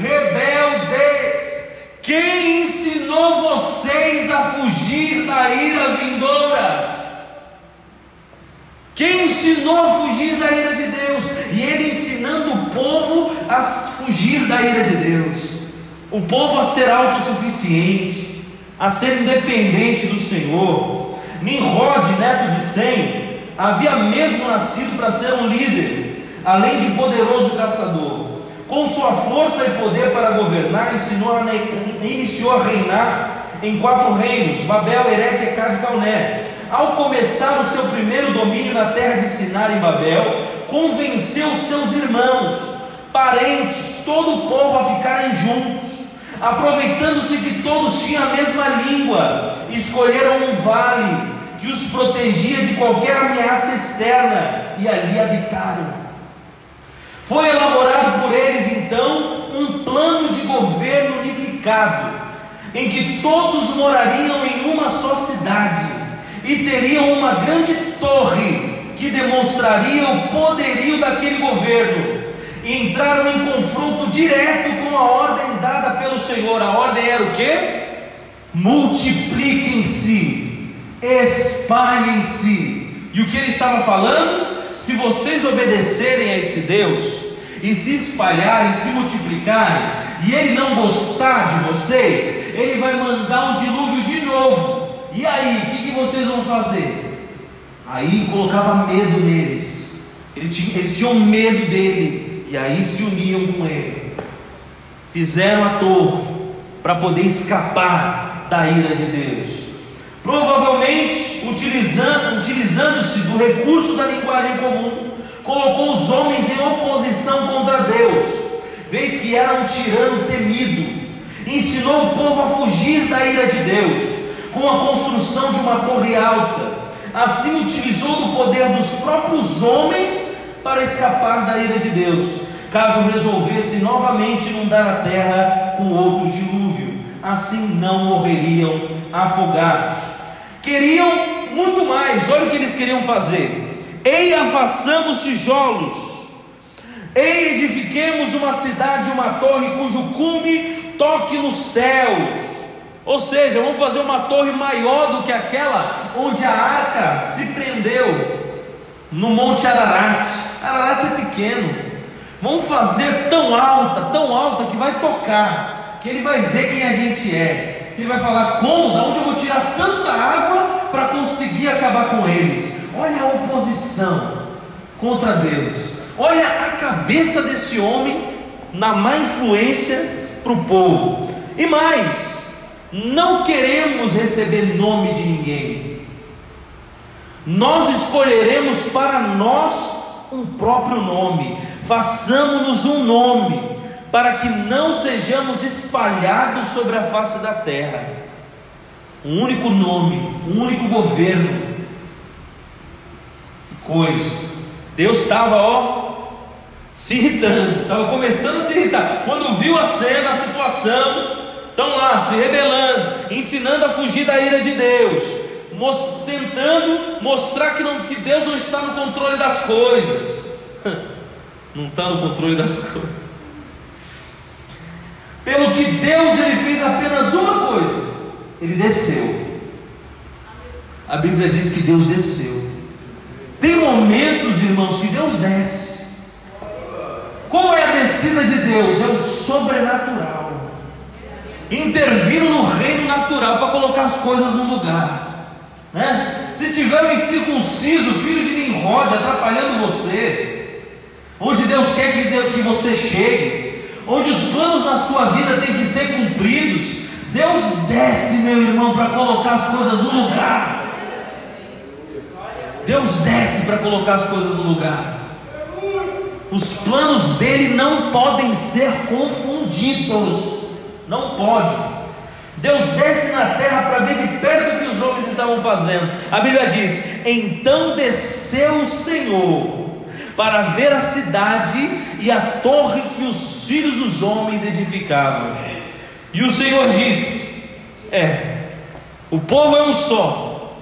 rebeldes, quem ensinou vocês a fugir da ira vindoura? Quem ensinou a fugir da ira de Deus? E ele ensinando o povo a fugir da ira de Deus, o povo a ser autossuficiente, a ser independente do Senhor. Nimrod, neto de Sem, havia mesmo nascido para ser um líder, além de poderoso caçador. Com sua força e poder para governar, ensinou a, iniciou a reinar em quatro reinos: Babel, Ereque, Ecad e Calné ao começar o seu primeiro domínio na terra de Sinar em Babel, convenceu seus irmãos, parentes, todo o povo a ficarem juntos, aproveitando-se que todos tinham a mesma língua, escolheram um vale que os protegia de qualquer ameaça externa e ali habitaram. Foi elaborado por eles então um plano de governo unificado, em que todos morariam em uma só cidade e teriam uma grande torre que demonstraria o poderio daquele governo. E entraram em confronto direto com a ordem dada pelo Senhor. A ordem era o que? Multipliquem-se, espalhem-se. E o que ele estava falando? Se vocês obedecerem a esse Deus e se espalharem, se multiplicarem, e ele não gostar de vocês, ele vai mandar um dilúvio de novo. E aí, o que, que, vocês vão fazer? Aí colocava medo neles. Eles tinham, eles tinham medo dele. E aí se uniam com ele. Fizeram a torre para poder escapar da ira de Deus. Provavelmente, utilizando, utilizando-se do recurso da linguagem comum, colocou os homens em oposição contra Deus, vez que era um tirano temido. Ensinou o povo a fugir da ira de Deus com a construção de uma torre alta. Assim utilizou do poder dos próprios homens para escapar da ira de Deus, caso resolvesse novamente inundar a terra com outro dilúvio. Assim não morreriam afogados. Queriam muito mais, olha o que eles queriam fazer. Eia, façamos tijolos, ei, edifiquemos uma cidade, uma torre cujo cume toque nos céus ou seja, vamos fazer uma torre maior do que aquela onde a arca se prendeu no Monte Ararat. Ararat é pequeno. Vamos fazer tão alta, tão alta que vai tocar, que ele vai ver quem a gente é. Ele vai falar: como? Da onde eu vou tirar tanta água para conseguir acabar com eles? Olha a oposição contra Deus. Olha a cabeça desse homem na má influência para o povo. E mais, não queremos receber nome de ninguém. Nós escolheremos para nós um próprio nome. Façamos-nos um nome, para que não sejamos espalhados sobre a face da terra. Um único nome, um único governo. Que coisa. Deus estava, ó, se irritando, estava começando a se irritar. Quando viu a cena, a situação, estão lá se rebelando, ensinando a fugir da ira de Deus, tentando mostrar que, não, que Deus não está no controle das coisas. [laughs] não está no controle das coisas. Pelo que Deus ele fez apenas uma coisa: ele desceu. A Bíblia diz que Deus desceu. Tem momentos, irmãos, que Deus desce. Qual é a descida de Deus? É o sobrenatural. Intervindo no reino natural para colocar as coisas no lugar. Né? Se tiver um incircunciso, filho de Nimrod, atrapalhando você, onde Deus quer que, que você chegue, onde os planos na sua vida têm que ser cumpridos, Deus desce, meu irmão, para colocar as coisas no lugar. Deus desce para colocar as coisas no lugar. Os planos dele não podem ser confundidos. Não pode. Deus desce na terra para ver de perto o que os homens estavam fazendo. A Bíblia diz: Então desceu o Senhor para ver a cidade e a torre que os filhos dos homens edificavam. E o Senhor diz: É, o povo é um só.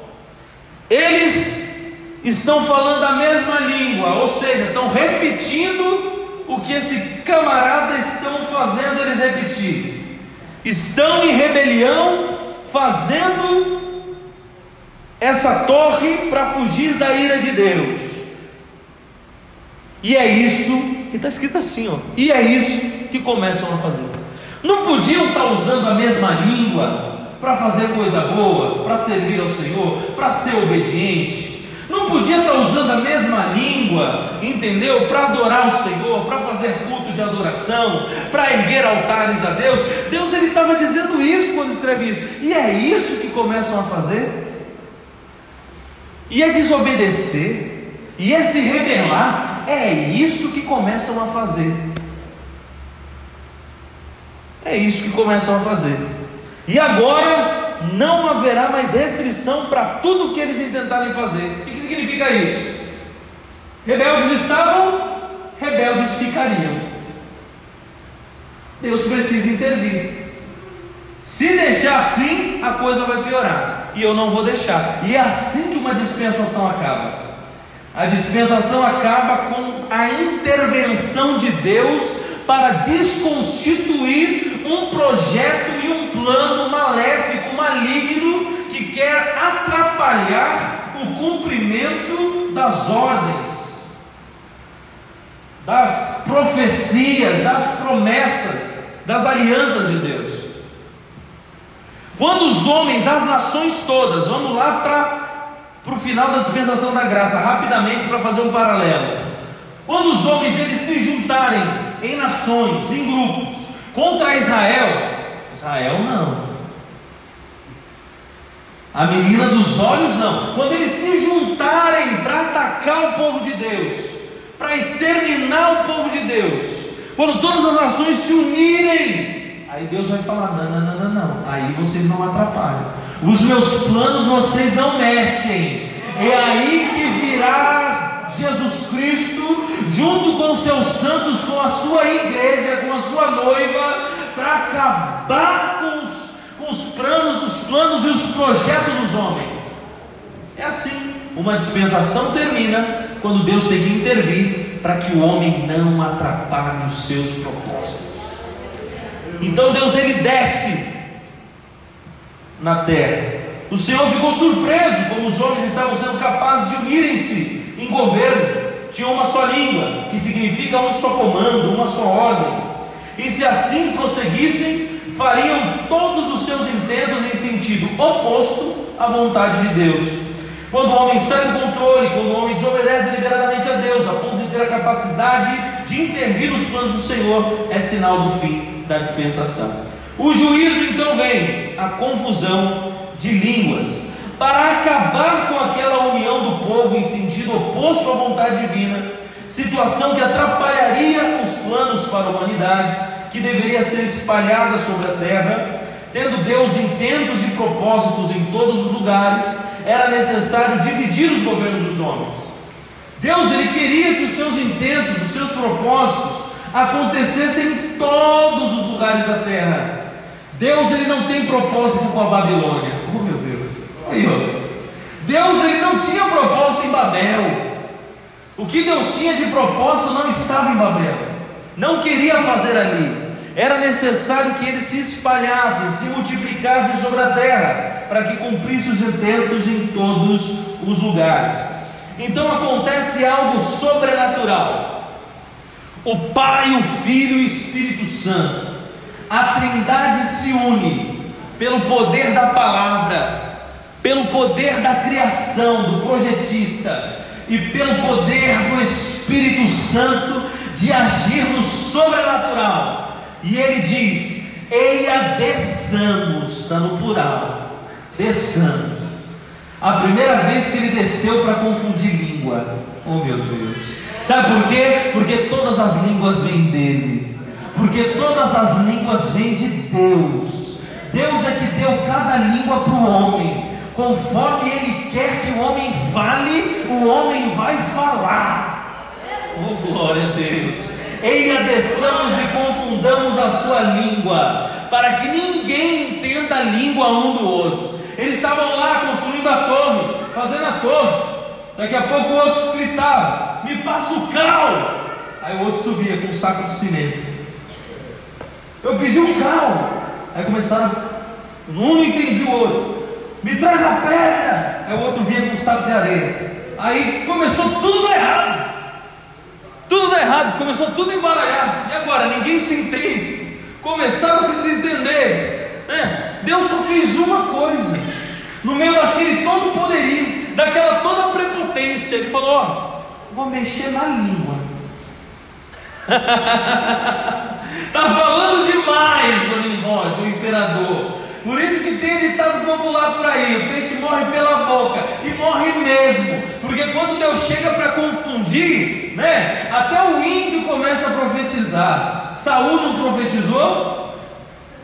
Eles estão falando a mesma língua, ou seja, estão repetindo o que esse camarada estão fazendo eles repetir. Estão em rebelião, fazendo essa torre para fugir da ira de Deus. E é isso, e está escrito assim, ó. E é isso que começam a fazer. Não podiam estar usando a mesma língua para fazer coisa boa, para servir ao Senhor, para ser obediente. Não podia estar usando a mesma língua, entendeu? Para adorar o Senhor, para fazer culto de adoração, para erguer altares a Deus. Deus ele estava dizendo isso quando escreve isso. E é isso que começam a fazer. E é desobedecer, e é se rebelar, é isso que começam a fazer. É isso que começam a fazer. E agora não haverá mais restrição para tudo o que eles intentarem fazer. O que significa isso? Rebeldes estavam, rebeldes ficariam. Deus precisa intervir. Se deixar assim, a coisa vai piorar. E eu não vou deixar. E é assim que uma dispensação acaba. A dispensação acaba com a intervenção de Deus para desconstituir um projeto e um plano maléfico, maligno, que quer atrapalhar o cumprimento das ordens, das profecias, das promessas, das alianças de Deus. Quando os homens, as nações todas, vamos lá para o final da dispensação da graça, rapidamente para fazer um paralelo. Quando os homens eles se juntarem em nações, em grupos, contra Israel, Israel não. A menina dos olhos não. Quando eles se juntarem para atacar o povo de Deus, para exterminar o povo de Deus, quando todas as nações se unirem, aí Deus vai falar: não, não, não, não, não. Aí vocês não atrapalham. Os meus planos vocês não mexem. É aí que virá Jesus Cristo junto com seus santos, com a sua igreja, com a sua noiva, para acabar com os, com os planos, os planos e os projetos dos homens. É assim. Uma dispensação termina quando Deus tem que intervir para que o homem não atrapalhe os seus propósitos. Então Deus ele desce na terra. O Senhor ficou surpreso como os homens estavam sendo capazes de unirem-se em governo tinham uma só língua, que significa um só comando, uma só ordem. E se assim prosseguissem, fariam todos os seus intentos em sentido oposto à vontade de Deus. Quando o homem sai do controle, quando o homem desobedece deliberadamente a Deus, a ponto de ter a capacidade de intervir nos planos do Senhor, é sinal do fim da dispensação. O juízo então vem, a confusão de línguas para acabar com aquela união do povo em sentido oposto à vontade divina, situação que atrapalharia os planos para a humanidade que deveria ser espalhada sobre a terra. Tendo Deus intentos e propósitos em todos os lugares, era necessário dividir os governos dos homens. Deus ele queria que os seus intentos, os seus propósitos acontecessem em todos os lugares da terra. Deus ele não tem propósito com a Babilônia. Oh meu Deus. Aí, ó. Deus ele não tinha propósito em Babel. O que Deus tinha de propósito não estava em Babel. Não queria fazer ali. Era necessário que eles se espalhassem, se multiplicassem sobre a terra, para que cumprisse os intentos em todos os lugares. Então acontece algo sobrenatural. O Pai, o Filho e o Espírito Santo, a Trindade se une pelo poder da palavra, pelo poder da criação, do projetista e pelo poder do Espírito Santo de agir no sobrenatural. E ele diz: Eia, desçamos, está no plural, desçamos a primeira vez que ele desceu para confundir língua. Oh meu Deus. Sabe por quê? Porque todas as línguas vêm dele. Porque todas as línguas vêm de Deus. Deus é que deu cada língua para o homem. Conforme ele quer que o homem fale, o homem vai falar. Oh glória a Deus. Eia, desçamos e confundamos a sua língua, para que ninguém entenda a língua um do outro. Eles estavam lá construindo a torre, fazendo a torre. Daqui a pouco o outro gritava: Me passa o cal. Aí o outro subia com um saco de cimento. Eu pedi o cal. Aí começaram, um não entendia o outro. Me traz a pedra. Aí o outro vinha com um saco de areia. Aí começou tudo errado. Tudo errado, começou tudo embaralhado. E agora? Ninguém se entende. Começaram a se desentender. É, Deus só fez uma coisa, no meio daquele todo poderio, daquela toda prepotência, Ele falou: Ó, vou mexer na língua. [laughs] Está falando demais, o Nimrod, o imperador. Por isso que tem ditado popular por aí: o peixe morre pela boca, e morre mesmo, porque quando Deus chega para confundir, né, até o índio começa a profetizar. Saúl não profetizou?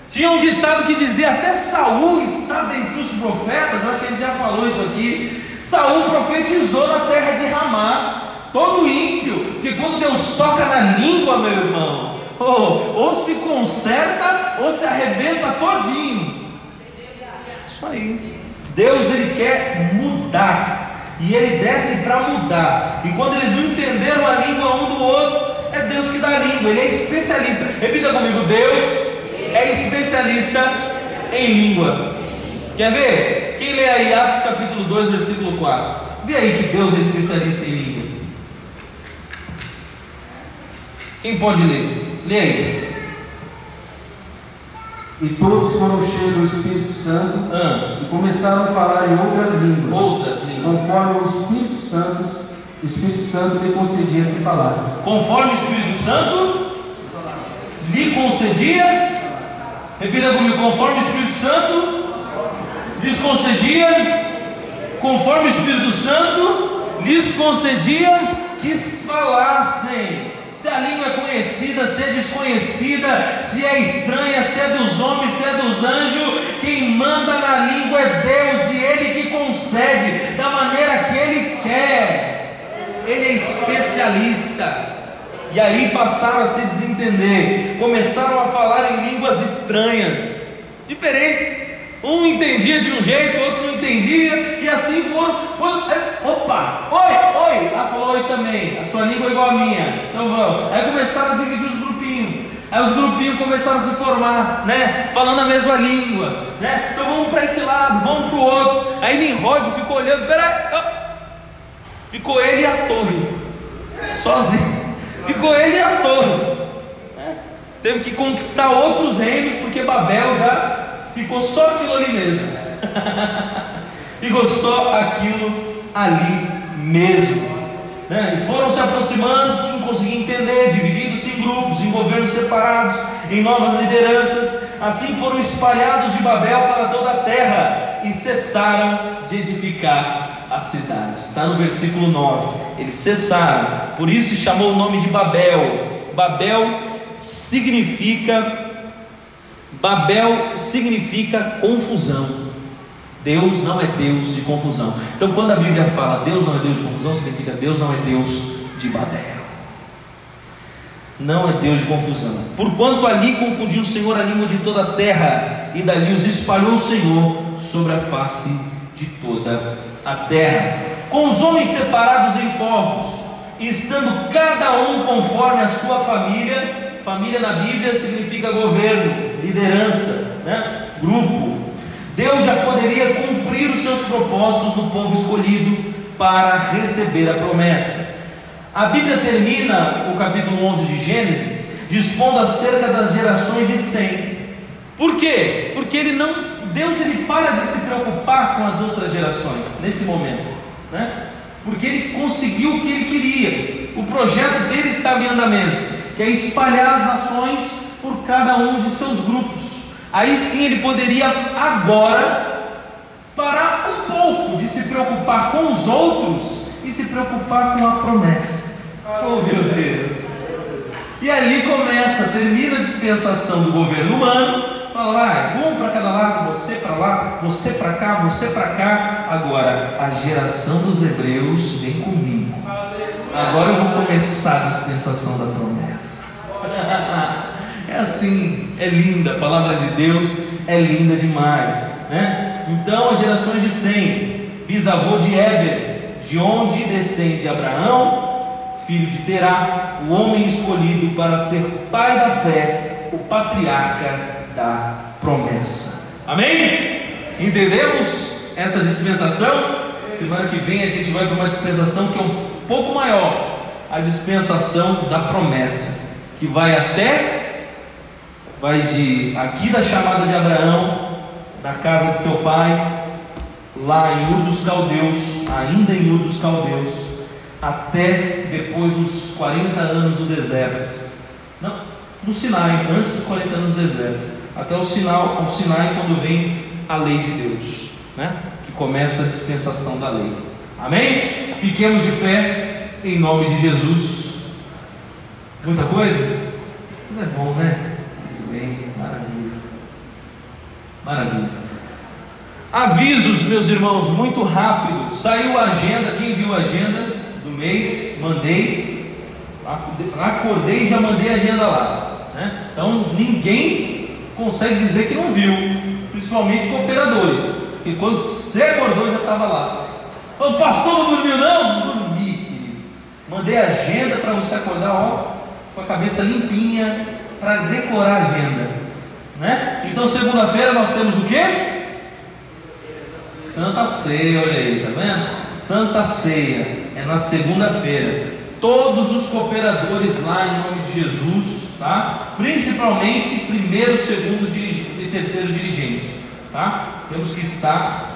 Tinha um ditado que dizia: até Saul está dentre os profetas. acho que gente já falou isso aqui. Saul profetizou na terra de Ramá. Todo ímpio, que quando Deus toca na língua, meu irmão, ou, ou se conserta ou se arrebenta todinho. Isso aí. Deus ele quer mudar e ele desce para mudar. E quando eles não entenderam a língua um do outro, é Deus que dá a língua. Ele é especialista. Repita comigo: Deus é especialista em língua. Quer ver? Quem lê aí Atos capítulo 2, versículo 4? Vê aí que Deus é especialista em língua. Quem pode ler? Aí. E todos foram cheios do Espírito Santo ah. e começaram a falar em outras línguas. Outras línguas. Conforme o Espírito Santo, o Espírito Santo lhe concedia que falasse. Conforme o Espírito Santo lhe concedia Repita comigo, conforme o Espírito Santo lhes concedia, conforme o Espírito Santo lhes concedia que falassem. Se a língua é conhecida, se é desconhecida, se é estranha, se é dos homens, se é dos anjos, quem manda na língua é Deus e Ele que concede da maneira que Ele quer. Ele é especialista. E aí passaram a se desentender, começaram a falar em línguas estranhas, diferentes. Um entendia de um jeito, outro não entendia, e assim foram. É, opa, oi, oi. Ela falou oi também. A sua língua é igual a minha. Então vamos. Aí começaram a dividir os grupinhos. Aí os grupinhos começaram a se formar, né? Falando a mesma língua, né? Então vamos para esse lado, vamos para o outro. Aí Nimrod ficou olhando, peraí, ficou ele e a torre, sozinho. Ficou ele e a torre. É. Teve que conquistar outros reinos, porque Babel já ficou só aquilo ali mesmo. [laughs] ficou só aquilo ali mesmo. Né? E foram se aproximando, quem conseguia entender, dividindo-se em grupos, em governos separados, em novas lideranças. Assim foram espalhados de Babel para toda a terra e cessaram de edificar a cidade. Está no versículo 9. Eles cessaram, por isso chamou o nome de Babel. Babel significa Babel significa confusão. Deus não é Deus de confusão. Então, quando a Bíblia fala Deus não é Deus de confusão, significa Deus não é Deus de Babel. Não é Deus de confusão. Porquanto ali confundiu o Senhor a língua de toda a terra, e dali os espalhou o Senhor sobre a face de toda a terra. Com os homens separados em povos, estando cada um conforme a sua família, família na Bíblia significa governo, liderança, né? grupo. Deus já poderia cumprir os seus propósitos no povo escolhido para receber a promessa. A Bíblia termina o capítulo 11 de Gênesis dispondo acerca das gerações de Sem. Por quê? Porque ele não, Deus ele para de se preocupar com as outras gerações nesse momento, né? Porque ele conseguiu o que ele queria. O projeto dele estava em andamento, que é espalhar as nações por cada um de seus grupos. Aí sim ele poderia agora parar um pouco de se preocupar com os outros e se preocupar com a promessa. Oh meu Deus! E ali começa, termina a dispensação do governo humano, fala lá, um para cada lado, você para lá, você para cá, você para cá. Agora, a geração dos hebreus vem comigo. Agora eu vou começar a dispensação da promessa. Assim, é linda, a palavra de Deus é linda demais. Né? Então, as gerações de Sem, bisavô de Éber, de onde descende Abraão, filho de Terá, o homem escolhido para ser pai da fé, o patriarca da promessa. Amém? Entendemos essa dispensação? Semana que vem a gente vai para uma dispensação que é um pouco maior a dispensação da promessa, que vai até vai de aqui da chamada de Abraão, da casa de seu pai, lá em Ur dos Caldeus, ainda em Ur dos Caldeus, até depois dos 40 anos do deserto. Não, no Sinai, antes dos 40 anos do deserto, até o sinal, o Sinai quando vem a lei de Deus, né? Que começa a dispensação da lei. Amém? Fiquemos de pé em nome de Jesus. Muita coisa? Mas é bom, né? Bem, maravilha. Maravilha. Avisos, meus irmãos, muito rápido. Saiu a agenda, quem viu a agenda do mês, mandei. Acordei e já mandei a agenda lá. Né? Então ninguém consegue dizer que não viu, principalmente cooperadores. Porque quando você acordou já estava lá. O pastor não dormiu, não? Não dormi, querido. Mandei a agenda para você acordar, ó, com a cabeça limpinha, para decorar a agenda. Né? Então, segunda-feira nós temos o que? Santa Ceia, olha aí, tá vendo? Santa Ceia é na segunda-feira. Todos os cooperadores lá em nome de Jesus, tá? Principalmente primeiro, segundo e terceiro dirigente, tá? Temos que estar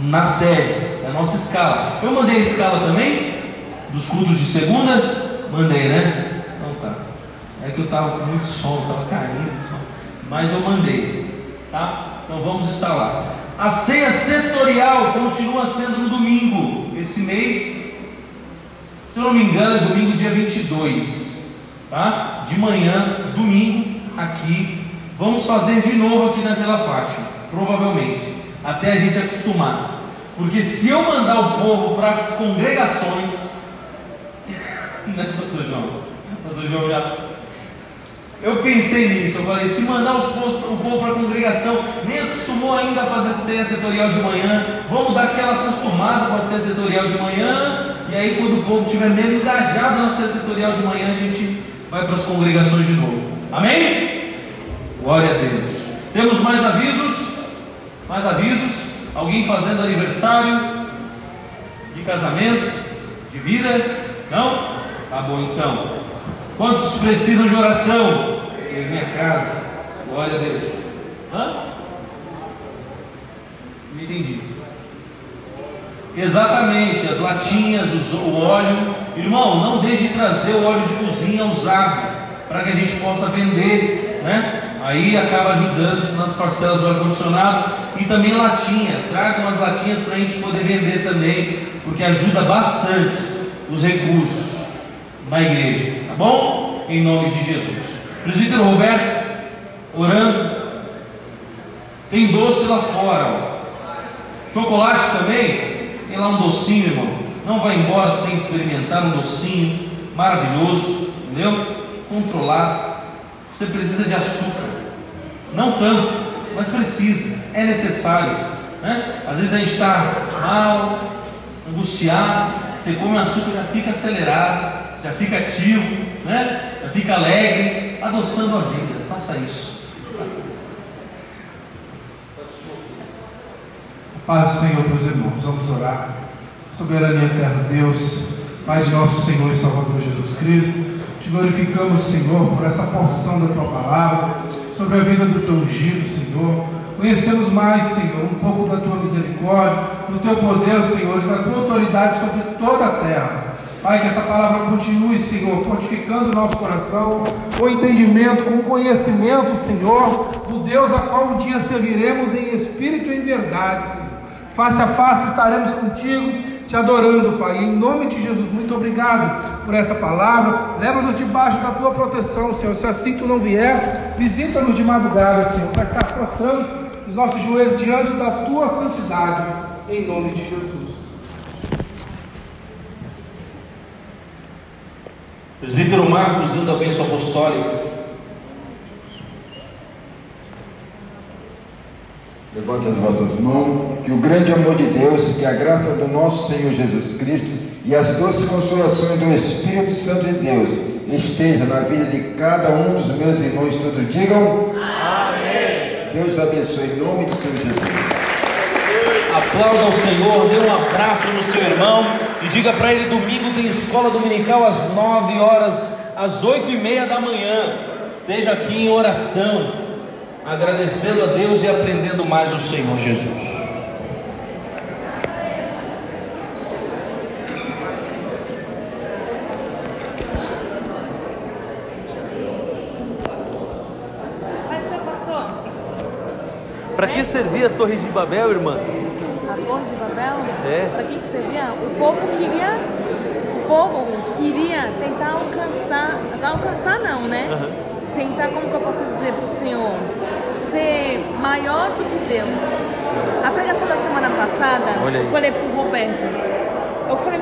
na sede, é a nossa escala. Eu mandei a escala também dos cultos de segunda, mandei, né? É que eu estava com muito sono, estava caindo, mas eu mandei, tá? Então vamos instalar. A ceia setorial continua sendo no domingo, esse mês, se eu não me engano, é domingo dia 22, tá? De manhã, domingo, aqui. Vamos fazer de novo aqui na Vila Fátima, provavelmente, até a gente acostumar. Porque se eu mandar o povo para as congregações, [laughs] né, pastor João? Pastor João já eu pensei nisso, eu falei, se mandar os povos, o povo para a congregação, nem acostumou ainda a fazer ceia setorial de manhã, vamos dar aquela acostumada com a ceia setorial de manhã, e aí quando o povo estiver mesmo engajado na ceia setorial de manhã, a gente vai para as congregações de novo. Amém? Glória a Deus. Temos mais avisos? Mais avisos? Alguém fazendo aniversário? De casamento? De vida? Não? Tá bom então. Quantos precisam de oração? Em minha casa. Glória a Deus. Hã? Não entendi. Exatamente, as latinhas, o óleo. Irmão, não deixe de trazer o óleo de cozinha usado para que a gente possa vender, né? Aí acaba ajudando nas parcelas do ar-condicionado e também latinha. Traga umas latinhas para a gente poder vender também, porque ajuda bastante os recursos na igreja, tá bom? Em nome de Jesus. Presbítero Roberto, orando. Tem doce lá fora. Ó. Chocolate também. Tem lá um docinho, irmão. Não vai embora sem experimentar um docinho maravilhoso, entendeu? Controlado. Você precisa de açúcar. Não tanto, mas precisa. É necessário. Né? Às vezes a gente está mal, angustiado. Você come açúcar já fica acelerado, já fica ativo, né? já fica alegre, adoçando a vida. Faça isso. Paz do Senhor para os irmãos. Vamos orar. Soberania eterna Deus, Pai de nosso Senhor e Salvador Jesus Cristo, te glorificamos, Senhor, por essa porção da tua palavra, sobre a vida do teu ungido, Senhor. Conhecemos mais, Senhor, um pouco da tua misericórdia, do teu poder, Senhor, e da tua autoridade sobre toda a terra. Pai, que essa palavra continue, Senhor, fortificando o nosso coração, com entendimento, com conhecimento, Senhor, do Deus a qual um dia serviremos em espírito e em verdade, Senhor. Face a face estaremos contigo, te adorando, Pai. Em nome de Jesus, muito obrigado por essa palavra. Leva-nos debaixo da tua proteção, Senhor. Se assim tu não vier, visita-nos de madrugada, Senhor, para estar prostrando os nossos joelhos diante da tua santidade. Em nome de Jesus. Presbítero Marcos, dando a bênção apostólica. Levante as vossas mãos, que o grande amor de Deus, que a graça do nosso Senhor Jesus Cristo e as doces consolações do Espírito Santo de Deus esteja na vida de cada um dos meus irmãos todos. Digam Amém. Deus abençoe em nome do Senhor Jesus. Aplauda o Senhor, dê um abraço no seu irmão e diga para ele: domingo tem escola dominical às 9 horas, às 8 e meia da manhã. Esteja aqui em oração agradecendo a Deus e aprendendo mais do Senhor Jesus. Para que servia a Torre de Babel, irmã? Torre de Babel? É. Para que, que servia? O povo queria, o povo queria tentar alcançar, alcançar não, né? Uhum tentar, como que eu posso dizer para o Senhor, ser maior do que Deus. A pregação da semana passada, eu falei para o Roberto, eu falei,